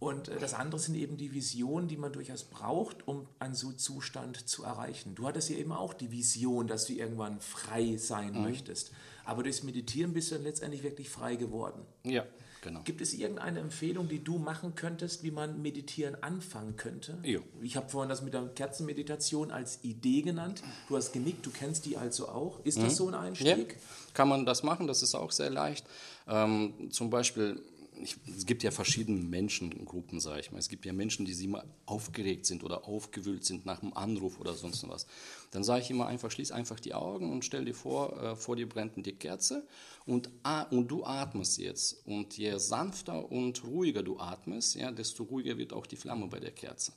und äh, das andere sind eben die Visionen, die man durchaus braucht, um einen so Zustand zu erreichen. Du hattest ja eben auch die Vision, dass du irgendwann frei sein mhm. möchtest. Aber durchs Meditieren bist du dann letztendlich wirklich frei geworden. Ja, genau. Gibt es irgendeine Empfehlung, die du machen könntest, wie man Meditieren anfangen könnte? Jo. Ich habe vorhin das mit der Kerzenmeditation als Idee genannt. Du hast genickt, du kennst die also auch. Ist mhm. das so ein Einstieg? Ja, kann man das machen, das ist auch sehr leicht. Ähm, zum Beispiel ich, es gibt ja verschiedene Menschengruppen, sage ich mal. Es gibt ja Menschen, die immer aufgeregt sind oder aufgewühlt sind nach einem Anruf oder sonst was. Dann sage ich immer einfach, schließ einfach die Augen und stell dir vor, äh, vor dir brennt die Kerze und, und du atmest jetzt. Und je sanfter und ruhiger du atmest, ja, desto ruhiger wird auch die Flamme bei der Kerze.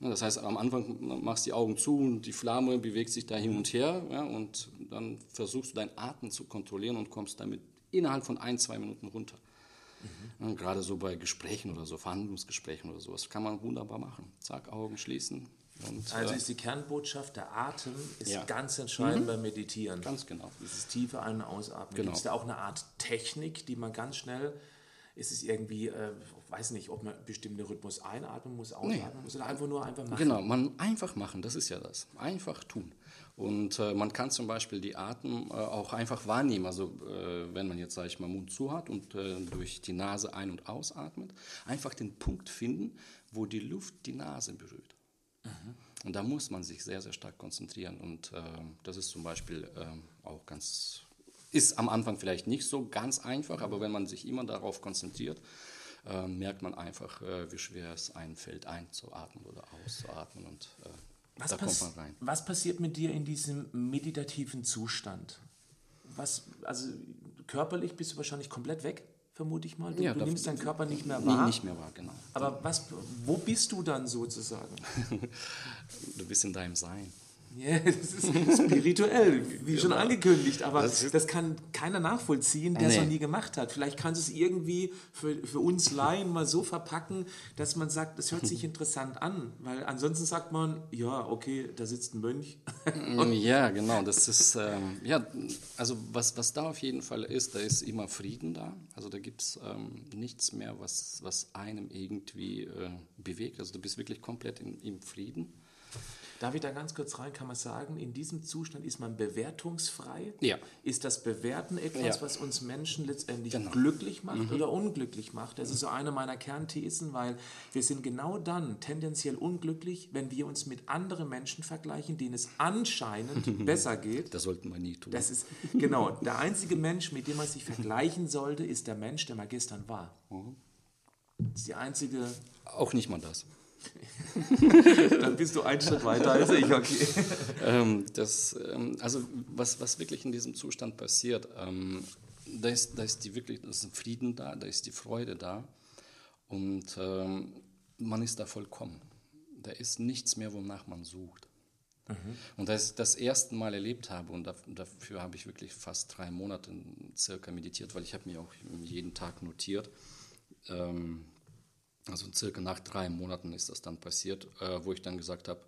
Das heißt, am Anfang machst du die Augen zu und die Flamme bewegt sich da hin und her ja, und dann versuchst du deinen Atem zu kontrollieren und kommst damit innerhalb von ein, zwei Minuten runter. Mhm. Gerade so bei Gesprächen oder so, Verhandlungsgesprächen oder sowas, kann man wunderbar machen. Zack, Augen schließen. Und, also äh, ist die Kernbotschaft, der Atem ist ja. ganz entscheidend mhm. beim Meditieren. Ganz genau. Dieses tiefe Ein- und Ausatmen. Genau. Gibt es da auch eine Art Technik, die man ganz schnell, ist es irgendwie, äh, weiß nicht, ob man bestimmte Rhythmus einatmen muss, ausatmen nee. muss oder einfach nur einfach machen? Genau, man einfach machen, das ist ja das. Einfach tun. Und äh, man kann zum Beispiel die Atem äh, auch einfach wahrnehmen. Also äh, wenn man jetzt, sage ich mal, Mund zu hat und äh, durch die Nase ein- und ausatmet, einfach den Punkt finden, wo die Luft die Nase berührt. Mhm. Und da muss man sich sehr, sehr stark konzentrieren. Und äh, das ist zum Beispiel ähm, auch ganz, ist am Anfang vielleicht nicht so ganz einfach, aber wenn man sich immer darauf konzentriert, äh, merkt man einfach, wie schwer es einfällt, einzuatmen oder auszuatmen. Und was, pass was passiert mit dir in diesem meditativen Zustand? Was, also körperlich bist du wahrscheinlich komplett weg, vermute ich mal. Du, ja, du nimmst deinen Körper nicht mehr wahr. Nicht mehr wahr, genau. Aber was, wo bist du dann sozusagen? du bist in deinem Sein. Ja, das ist spirituell, wie genau. schon angekündigt, aber das, das, kann keiner nachvollziehen, der es nee. noch nie gemacht hat. Vielleicht kannst du es irgendwie für, für uns Laien mal so verpacken, dass man sagt, das hört sich interessant an, weil ansonsten sagt man, ja, okay, da sitzt ein Mönch. ja, genau, das ist, ähm, ja, also was, was da auf jeden Fall ist, da ist immer Frieden da, also da gibt es ähm, nichts mehr, was, was einem irgendwie äh, bewegt, also du bist wirklich komplett in, im Frieden. Darf ich da ganz kurz rein? Kann man sagen, in diesem Zustand ist man bewertungsfrei? Ja. Ist das Bewerten etwas, ja. was uns Menschen letztendlich genau. glücklich macht mhm. oder unglücklich macht? Das ist so eine meiner Kernthesen, weil wir sind genau dann tendenziell unglücklich, wenn wir uns mit anderen Menschen vergleichen, denen es anscheinend besser geht. Das sollten wir nie tun. Das ist genau der einzige Mensch, mit dem man sich vergleichen sollte, ist der Mensch, der mal gestern war. Mhm. Das ist die einzige. Auch nicht mal das. Dann bist du einen Schritt weiter als ich, okay. ähm, das, ähm, also was, was wirklich in diesem Zustand passiert, ähm, da, ist, da ist die wirklich, da ist ein Frieden da, da ist die Freude da und ähm, man ist da vollkommen. Da ist nichts mehr, wonach man sucht. Mhm. Und als ich das erste Mal erlebt habe, und dafür habe ich wirklich fast drei Monate circa meditiert, weil ich habe mir auch jeden Tag notiert, ähm, also circa nach drei Monaten ist das dann passiert, äh, wo ich dann gesagt habe,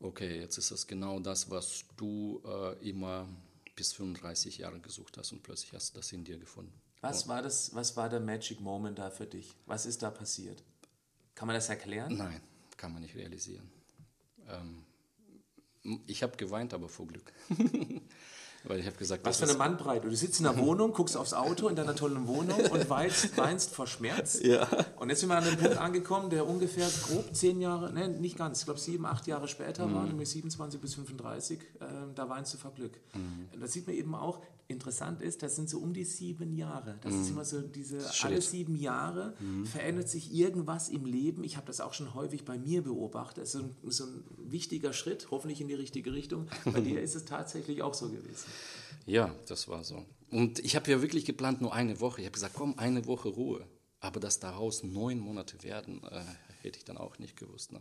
okay, jetzt ist das genau das, was du äh, immer bis 35 Jahre gesucht hast und plötzlich hast du das in dir gefunden. Was war das, was war der Magic Moment da für dich? Was ist da passiert? Kann man das erklären? Nein, kann man nicht realisieren. Ähm, ich habe geweint, aber vor Glück. Weil ich habe gesagt, Was für eine Bandbreite. Du sitzt in der Wohnung, guckst aufs Auto in deiner tollen Wohnung und weinst, weinst vor Schmerz. Ja. Und jetzt sind wir an dem Punkt angekommen, der ungefähr grob zehn Jahre, ne, nicht ganz, ich glaube sieben, acht Jahre später Mhm. war, nämlich 27 bis 35, äh, da weinst du vor Glück. Mhm. Und da sieht man eben auch, interessant ist, das sind so um die sieben Jahre. Das Mhm. ist immer so diese, alle sieben Jahre verändert sich irgendwas im Leben. Ich habe das auch schon häufig bei mir beobachtet. Das ist so ein, so ein wichtiger Schritt, hoffentlich in die richtige Richtung. Bei dir ist es tatsächlich auch so gewesen. Ja, das war so. Und ich habe ja wirklich geplant, nur eine Woche. Ich habe gesagt, komm, eine Woche Ruhe. Aber dass daraus neun Monate werden, äh, hätte ich dann auch nicht gewusst. Ne?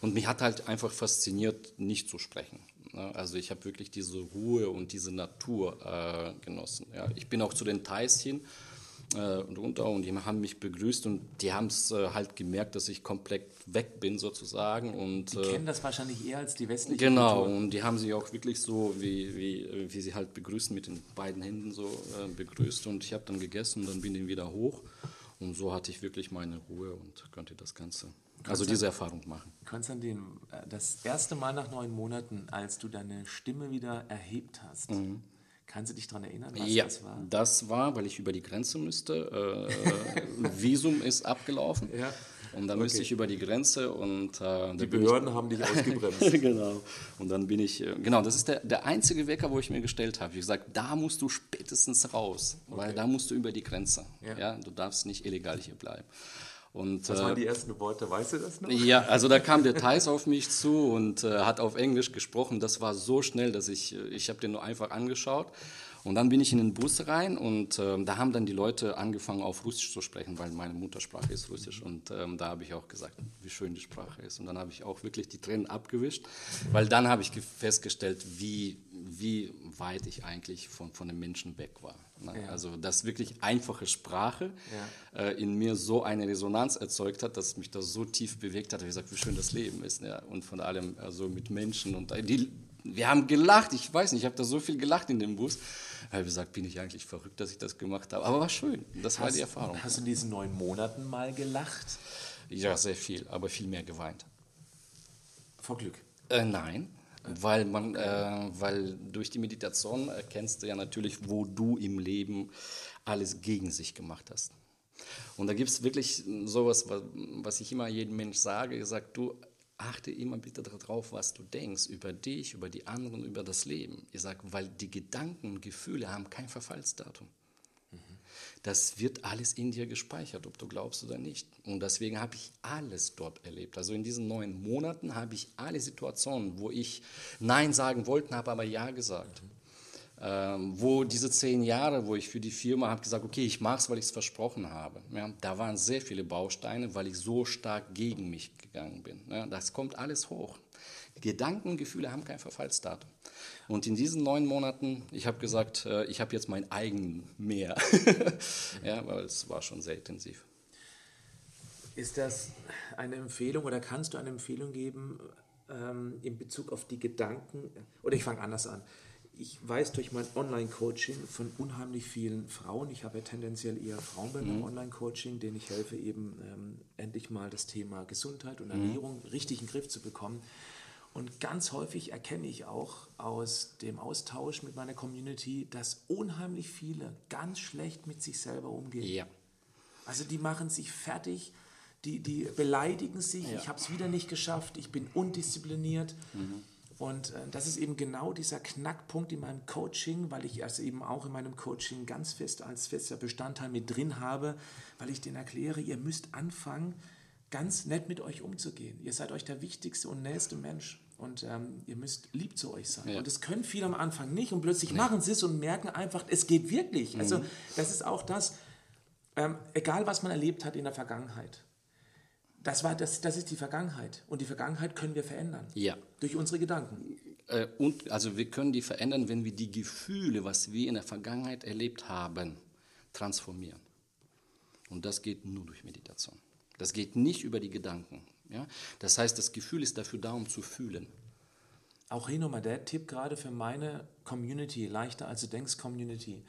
Und mich hat halt einfach fasziniert, nicht zu sprechen. Ne? Also ich habe wirklich diese Ruhe und diese Natur äh, genossen. Ja? Ich bin auch zu den Thais hin äh, und runter und die haben mich begrüßt und die haben es äh, halt gemerkt, dass ich komplett weg bin sozusagen. Und, Die äh, kennen das wahrscheinlich eher als die westliche Genau, Kultur. und die haben sie auch wirklich so, wie, wie, wie sie halt begrüßen, mit den beiden Händen so äh, begrüßt. Und ich habe dann gegessen und dann bin ich wieder hoch. Und so hatte ich wirklich meine Ruhe und konnte das Ganze, also diese Erfahrung machen. Konstantin, äh, das erste Mal nach neun Monaten, als du deine Stimme wieder erhebt hast, kannst du dich daran erinnern, was. Ja, das war? das war, weil ich über die Grenze müsste. Äh, Visum ist abgelaufen. Ja. Und dann müsste ich über die Grenze und äh, Die Behörden haben dich ausgebremst. genau. Und dann bin ich, äh, genau, das ist der, der einzige Wecker, wo ich mir gestellt habe. Ich habe gesagt, da musst du spätestens raus, weil da musst du über die Grenze. Ja. Ja. du darfst nicht illegal hier bleiben. Und, Was äh, waren die ersten Worte? Weißt du das noch? ja, also da kam der Thais auf mich zu und äh, hat auf Englisch gesprochen. Das war so schnell, dass ich, äh, ich habe den nur einfach angeschaut. Und dann bin ich in den Bus rein und ähm, da haben dann die Leute angefangen auf Russisch zu sprechen, weil meine Muttersprache ist Russisch. Und ähm, da habe ich auch gesagt, wie schön die Sprache ist. Und dann habe ich auch wirklich die Tränen abgewischt, weil dann habe ich ge- festgestellt, wie, wie weit ich eigentlich von, von den Menschen weg war. Ne? Ja. Also, dass wirklich einfache Sprache äh, in mir so eine Resonanz erzeugt hat, dass mich das so tief bewegt hat. Ich gesagt, wie schön das Leben ist. Ja? Und von allem also mit Menschen. Und die, wir haben gelacht. Ich weiß nicht, ich habe da so viel gelacht in dem Bus. Ich habe gesagt, bin ich eigentlich verrückt, dass ich das gemacht habe. Aber war schön. Das war die Erfahrung. Hast du in diesen neun Monaten mal gelacht? Ja, sehr viel, aber viel mehr geweint. Vor Glück. Äh, nein, weil man, äh, weil durch die Meditation erkennst du ja natürlich, wo du im Leben alles gegen sich gemacht hast. Und da gibt es wirklich sowas, wa- was ich immer jedem Mensch sage. Ich sage, du achte immer bitte darauf, was du denkst über dich, über die anderen, über das Leben. Ich sage, weil die Gedanken und Gefühle haben kein Verfallsdatum. Das wird alles in dir gespeichert, ob du glaubst oder nicht. Und deswegen habe ich alles dort erlebt. Also in diesen neun Monaten habe ich alle Situationen, wo ich Nein sagen wollte, habe aber Ja gesagt. Ähm, wo diese zehn Jahre, wo ich für die Firma habe gesagt, okay, ich mache es, weil ich es versprochen habe. Ja, da waren sehr viele Bausteine, weil ich so stark gegen mich gegangen bin. Ja, das kommt alles hoch. Gedanken Gefühle haben kein Verfallsdatum. Und in diesen neun Monaten, ich habe gesagt, äh, ich habe jetzt mein eigen Meer. ja, weil es war schon sehr intensiv. Ist das eine Empfehlung oder kannst du eine Empfehlung geben ähm, in Bezug auf die Gedanken? Oder ich fange anders an. Ich weiß durch mein Online-Coaching von unheimlich vielen Frauen, ich habe ja tendenziell eher Frauen bei meinem Online-Coaching, denen ich helfe, eben ähm, endlich mal das Thema Gesundheit und Ernährung richtig in den Griff zu bekommen. Und ganz häufig erkenne ich auch aus dem Austausch mit meiner Community, dass unheimlich viele ganz schlecht mit sich selber umgehen. Ja. Also die machen sich fertig, die, die beleidigen sich, ich habe es wieder nicht geschafft, ich bin undiszipliniert. Und äh, das ist eben genau dieser Knackpunkt in meinem Coaching, weil ich es eben auch in meinem Coaching ganz fest als fester Bestandteil mit drin habe, weil ich denen erkläre, ihr müsst anfangen, ganz nett mit euch umzugehen. Ihr seid euch der wichtigste und nächste Mensch. Und ähm, ihr müsst lieb zu euch sein. Ja. Und das können viele am Anfang nicht. Und plötzlich machen sie es und merken einfach, es geht wirklich. Also das ist auch das, ähm, egal was man erlebt hat in der Vergangenheit. Das, war, das, das ist die Vergangenheit. Und die Vergangenheit können wir verändern. Ja. Durch unsere Gedanken. Äh, und also wir können die verändern, wenn wir die Gefühle, was wir in der Vergangenheit erlebt haben, transformieren. Und das geht nur durch Meditation. Das geht nicht über die Gedanken. Ja? Das heißt, das Gefühl ist dafür da, um zu fühlen. Auch hier nochmal der Tipp gerade für meine Community, leichter als du denkst, Community.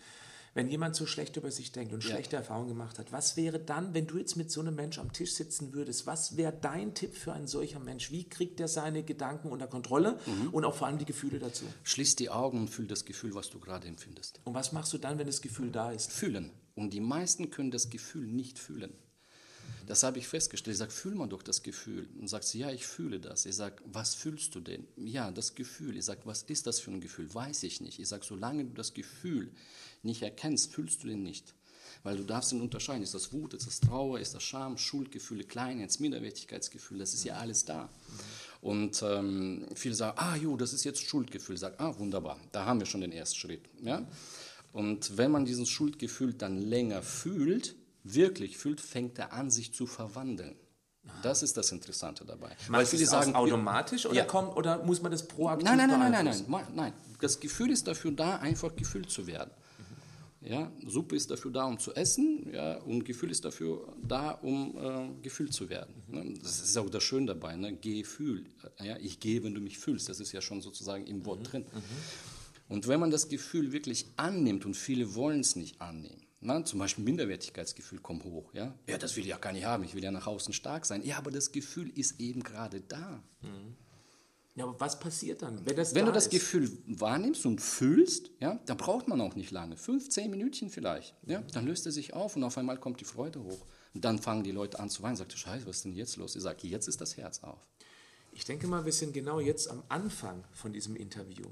Wenn jemand so schlecht über sich denkt und Ja. schlechte Erfahrungen gemacht hat, was wäre dann, wenn du jetzt mit so einem Mensch am Tisch sitzen würdest, was wäre dein Tipp für einen solcher Mensch? Wie kriegt er seine Gedanken unter Kontrolle Mhm. und auch vor allem die Gefühle dazu? Schließ die Augen und fühl das Gefühl, was du gerade empfindest. Und was machst du dann, wenn das Gefühl da ist? Fühlen. Und die meisten können das Gefühl nicht fühlen. Das habe ich festgestellt. Ich sage, fühl mal doch das Gefühl. Und sagst, ja, ich fühle das. Ich sage, was fühlst du denn? Ja, das Gefühl. Ich sage, was ist das für ein Gefühl? Weiß ich nicht. Ich sage, solange du das Gefühl nicht erkennst, fühlst du den nicht. Weil du darfst ihn unterscheiden. Ist das Wut, ist das Trauer, ist das Scham, Schuldgefühle, Kleinheits, Minderwertigkeitsgefühl, das ist ja alles da. Und ähm, viele sagen, ah, jo, das ist jetzt Schuldgefühl. Sag, ah, wunderbar, da haben wir schon den ersten Schritt. Ja? Und wenn man dieses Schuldgefühl dann länger fühlt, wirklich fühlt, fängt er an, sich zu verwandeln. Das ist das Interessante dabei. Weil viele sagen, automatisch oder, Ja. kommt, oder muss man das proaktiv Nein, nein, nein, nein, nein, nein, nein, nein. Das Gefühl ist dafür da, einfach gefühlt zu werden. Ja, Suppe ist dafür da, um zu essen, ja, und Gefühl ist dafür da, um äh, gefühlt zu werden. Ne? Das ist auch das Schöne dabei, ne? Gefühl. Ja, ich gehe, wenn du mich fühlst. Das ist ja schon sozusagen im Wort drin. Und wenn man das Gefühl wirklich annimmt, und viele wollen es nicht annehmen, na, zum Beispiel Minderwertigkeitsgefühl kommt hoch. Ja? ja, das will ich ja gar nicht haben, ich will ja nach außen stark sein. Ja, aber das Gefühl ist eben gerade da. Ja, aber was passiert dann, wenn das Wenn da du das ist? Gefühl wahrnimmst und fühlst, ja, dann braucht man auch nicht lange, fünf, zehn Minütchen vielleicht. Ja, dann löst er sich auf und auf einmal kommt die Freude hoch. Und dann fangen die Leute an zu weinen, sagt, Scheiße, was ist denn jetzt los? Ich sage, jetzt ist das Herz auf. Ich denke mal, wir sind genau jetzt am Anfang von diesem Interview.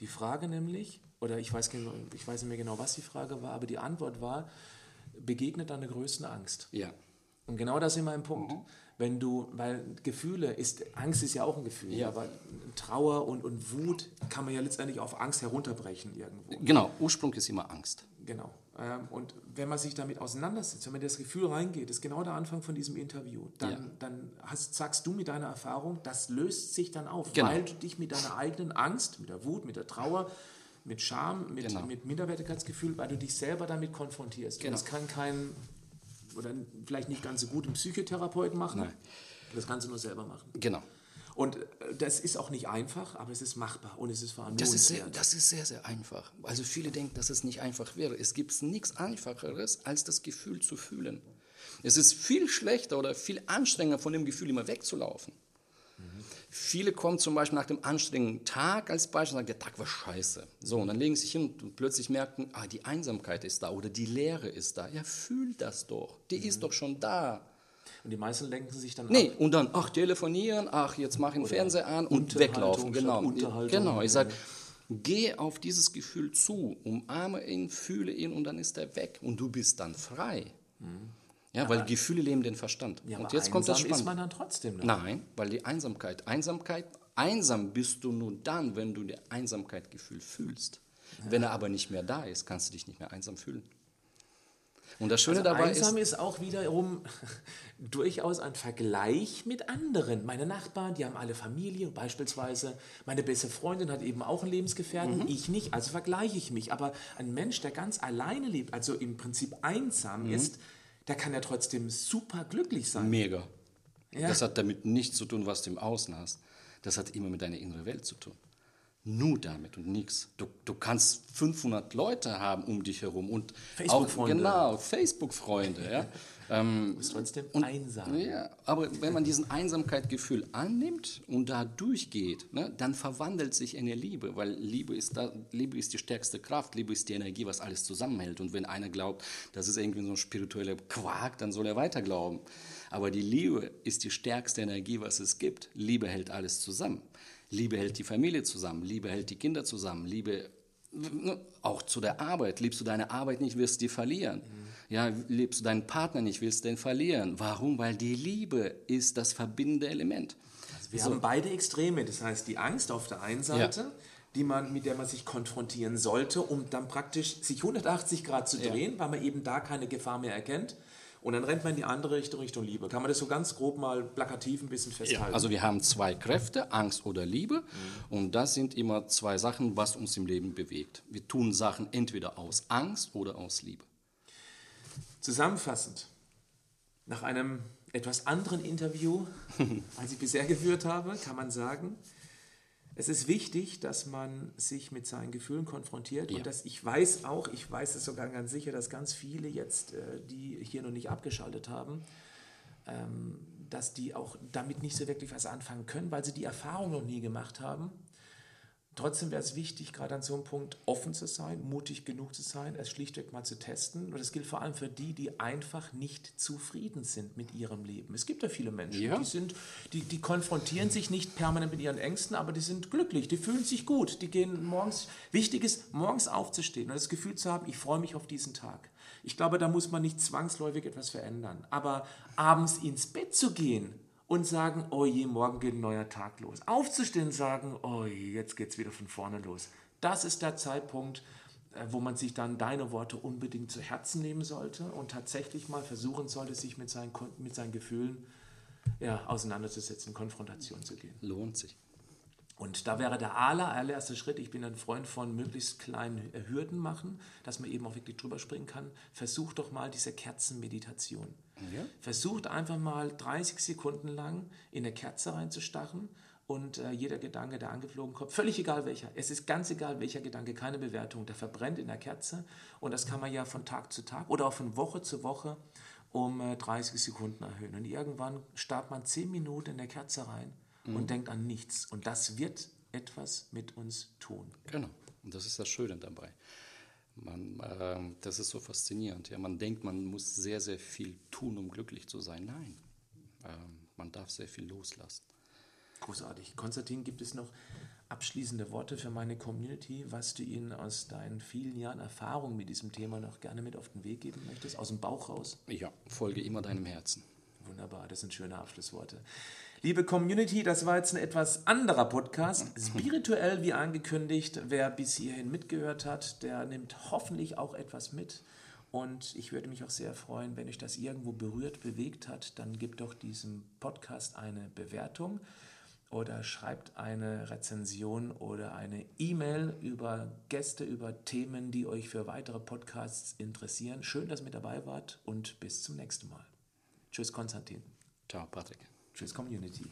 Die Frage nämlich, oder ich weiß, genau- ich weiß nicht mehr genau, was die Frage war, aber die Antwort war, begegnet deiner größten Angst. Ja, Und genau das ist immer ein Punkt. Mhm. Wenn du, weil Gefühle ist, Angst ist ja auch ein Gefühl, Ja. aber Trauer und, und Wut kann man ja letztendlich auf Angst herunterbrechen irgendwo. genau, Ursprung ist immer Angst. Genau. Ähm, Und wenn man sich damit auseinandersetzt, wenn man das Gefühl reingeht, ist genau der Anfang von diesem Interview, dann, Ja. dann hast, sagst du mit deiner Erfahrung, das löst sich dann auf, Genau. weil du dich mit deiner eigenen Angst, mit der Wut, mit der Trauer, mit Scham, mit, Genau. mit Minderwertigkeitsgefühl, weil du dich selber damit konfrontierst. Und Genau. das kann kein, oder vielleicht nicht ganz so gut ein Psychotherapeut machen, Nein. das kannst du nur selber machen. Genau. Und äh, das ist auch nicht einfach, aber es ist machbar und es ist vor allem Das ist, sehr, das ist sehr, sehr einfach. Also viele denken, dass es nicht einfach wäre. Es gibt nichts Einfacheres, als das Gefühl zu fühlen. Es ist viel schlechter oder viel anstrengender, von dem Gefühl immer wegzulaufen. Viele kommen zum Beispiel nach dem anstrengenden Tag als Beispiel und sagen, der Tag war scheiße. So, und dann legen sie sich hin und plötzlich merken, ah, die Einsamkeit ist da oder die Leere ist da. Ja, fühl das doch. Die ist doch schon da. Und die meisten lenken sich dann Nee, ab. und dann, ach, telefonieren, ach, jetzt mach den Fernseher an und weglaufen. Genau, genau. Ich sag, geh auf dieses Gefühl zu, umarme ihn, fühle ihn und dann ist er weg und du bist dann frei. Ja, weil Gefühle leben den Verstand. Ja, und aber jetzt kommt das einsam ist Spannende. man dann trotzdem. Ne? Nein, weil die Einsamkeit, Einsamkeit, einsam bist du nur dann, wenn du das Einsamkeitgefühl fühlst. Wenn er aber nicht mehr da ist, kannst du dich nicht mehr einsam fühlen. Und das Schöne Also dabei einsam ist, ist, auch wiederum durchaus ein Vergleich mit anderen. Meine Nachbarn, die haben alle Familie, beispielsweise meine beste Freundin hat eben auch einen Lebensgefährten, Mhm. ich nicht, also vergleiche ich mich. Aber ein Mensch, der ganz alleine lebt, also im Prinzip einsam Mhm. ist, der kann ja trotzdem super glücklich sein. mega. Ja. Das hat damit nichts zu tun, was du im Außen hast. Das hat immer mit deiner inneren Welt zu tun. Nur damit und nichts. Du, du kannst 500 Leute haben um dich herum und auch Facebook-Freunde. genau Facebook-Freunde. ja. ähm, Du bist trotzdem und, einsam. Ja, aber wenn man diesen Einsamkeitsgefühl annimmt und da durchgeht, ne, dann verwandelt sich in eine Liebe, weil Liebe ist, da, Liebe ist die stärkste Kraft, Liebe ist die Energie, was alles zusammenhält. Und wenn einer glaubt, das ist irgendwie so ein spiritueller Quark, dann soll er weiter glauben. Aber die Liebe ist die stärkste Energie, was es gibt. Liebe hält alles zusammen. Liebe hält die Familie zusammen, Liebe hält die Kinder zusammen, Liebe ne, auch zu der Arbeit. Liebst du deine Arbeit nicht, wirst du die verlieren. Ja, liebst du deinen Partner nicht, willst du den verlieren. Warum? Weil die Liebe ist das verbindende Element. Wir haben beide Extreme, das heißt die Angst auf der einen Seite, Ja. die man, mit der man sich konfrontieren sollte, um dann praktisch sich 180 Grad zu Ja. drehen, weil man eben da keine Gefahr mehr erkennt. Und dann rennt man in die andere Richtung, Richtung Liebe. Kann man das so ganz grob mal plakativ ein bisschen festhalten? Also wir haben zwei Kräfte, Angst oder Liebe. Und das sind immer zwei Sachen, was uns im Leben bewegt. Wir tun Sachen entweder aus Angst oder aus Liebe. Zusammenfassend, nach einem etwas anderen Interview, als ich bisher geführt habe, kann man sagen, es ist wichtig, dass man sich mit seinen Gefühlen konfrontiert Ja. und dass ich weiß auch, ich weiß es sogar ganz sicher, dass ganz viele jetzt, äh, die hier noch nicht abgeschaltet haben, ähm, dass die auch damit nicht so wirklich was anfangen können, weil sie die Erfahrung noch nie gemacht haben. Trotzdem wäre es wichtig, gerade an so einem Punkt offen zu sein, mutig genug zu sein, es schlichtweg mal zu testen. Und das gilt vor allem für die, die einfach nicht zufrieden sind mit ihrem Leben. Es gibt ja viele Menschen, Ja. die sind, die, die konfrontieren sich nicht permanent mit ihren Ängsten, aber die sind glücklich, die fühlen sich gut, die gehen morgens. Wichtig ist, morgens aufzustehen und das Gefühl zu haben, ich freue mich auf diesen Tag. Ich glaube, da muss man nicht zwangsläufig etwas verändern. Aber abends ins Bett zu gehen und sagen, oh je, morgen geht ein neuer Tag los. Aufzustehen und sagen, oh je, jetzt geht es wieder von vorne los. Das ist der Zeitpunkt, äh, wo man sich dann deine Worte unbedingt zu Herzen nehmen sollte und tatsächlich mal versuchen sollte, sich mit seinen, mit seinen Gefühlen ja, auseinanderzusetzen, in Konfrontation zu gehen. Lohnt sich. Und da wäre der aller, allererste Schritt, ich bin ein Freund von möglichst kleinen äh, Hürden machen, dass man eben auch wirklich drüber springen kann. Versucht doch mal diese Kerzenmeditation. Ja. Versucht einfach mal 30 Sekunden lang in eine Kerze reinzustachen und äh, jeder Gedanke, der angeflogen kommt, völlig egal welcher, es ist ganz egal welcher Gedanke, keine Bewertung, der verbrennt in der Kerze und das kann man ja von Tag zu Tag oder auch von Woche zu Woche um äh, 30 Sekunden erhöhen. Und irgendwann starrt man 10 Minuten in der Kerze rein und denkt an nichts. Und das wird etwas mit uns tun. Genau. Und das ist das Schöne dabei. Man, ähm, das ist so faszinierend. Ja, man denkt, man muss sehr, sehr viel tun, um glücklich zu sein. Nein, ähm, man darf sehr viel loslassen. Großartig. Konstantin, gibt es noch abschließende Worte für meine Community, was du ihnen aus deinen vielen Jahren Erfahrung mit diesem Thema noch gerne mit auf den Weg geben möchtest? Aus dem Bauch raus? Ja, folge immer deinem Herzen. Wunderbar, das sind schöne Abschlussworte. Liebe Community, das war jetzt ein etwas anderer Podcast. Spirituell, wie angekündigt. Wer bis hierhin mitgehört hat, der nimmt hoffentlich auch etwas mit. Und ich würde mich auch sehr freuen, wenn euch das irgendwo berührt, bewegt hat, dann gebt doch diesem Podcast eine Bewertung oder schreibt eine Rezension oder eine E-Mail über Gäste, über Themen, die euch für weitere Podcasts interessieren. Schön, dass ihr mit dabei wart und bis zum nächsten Mal. Tschüss, Konstantin. Ciao, Patrick. Tschüss, Community.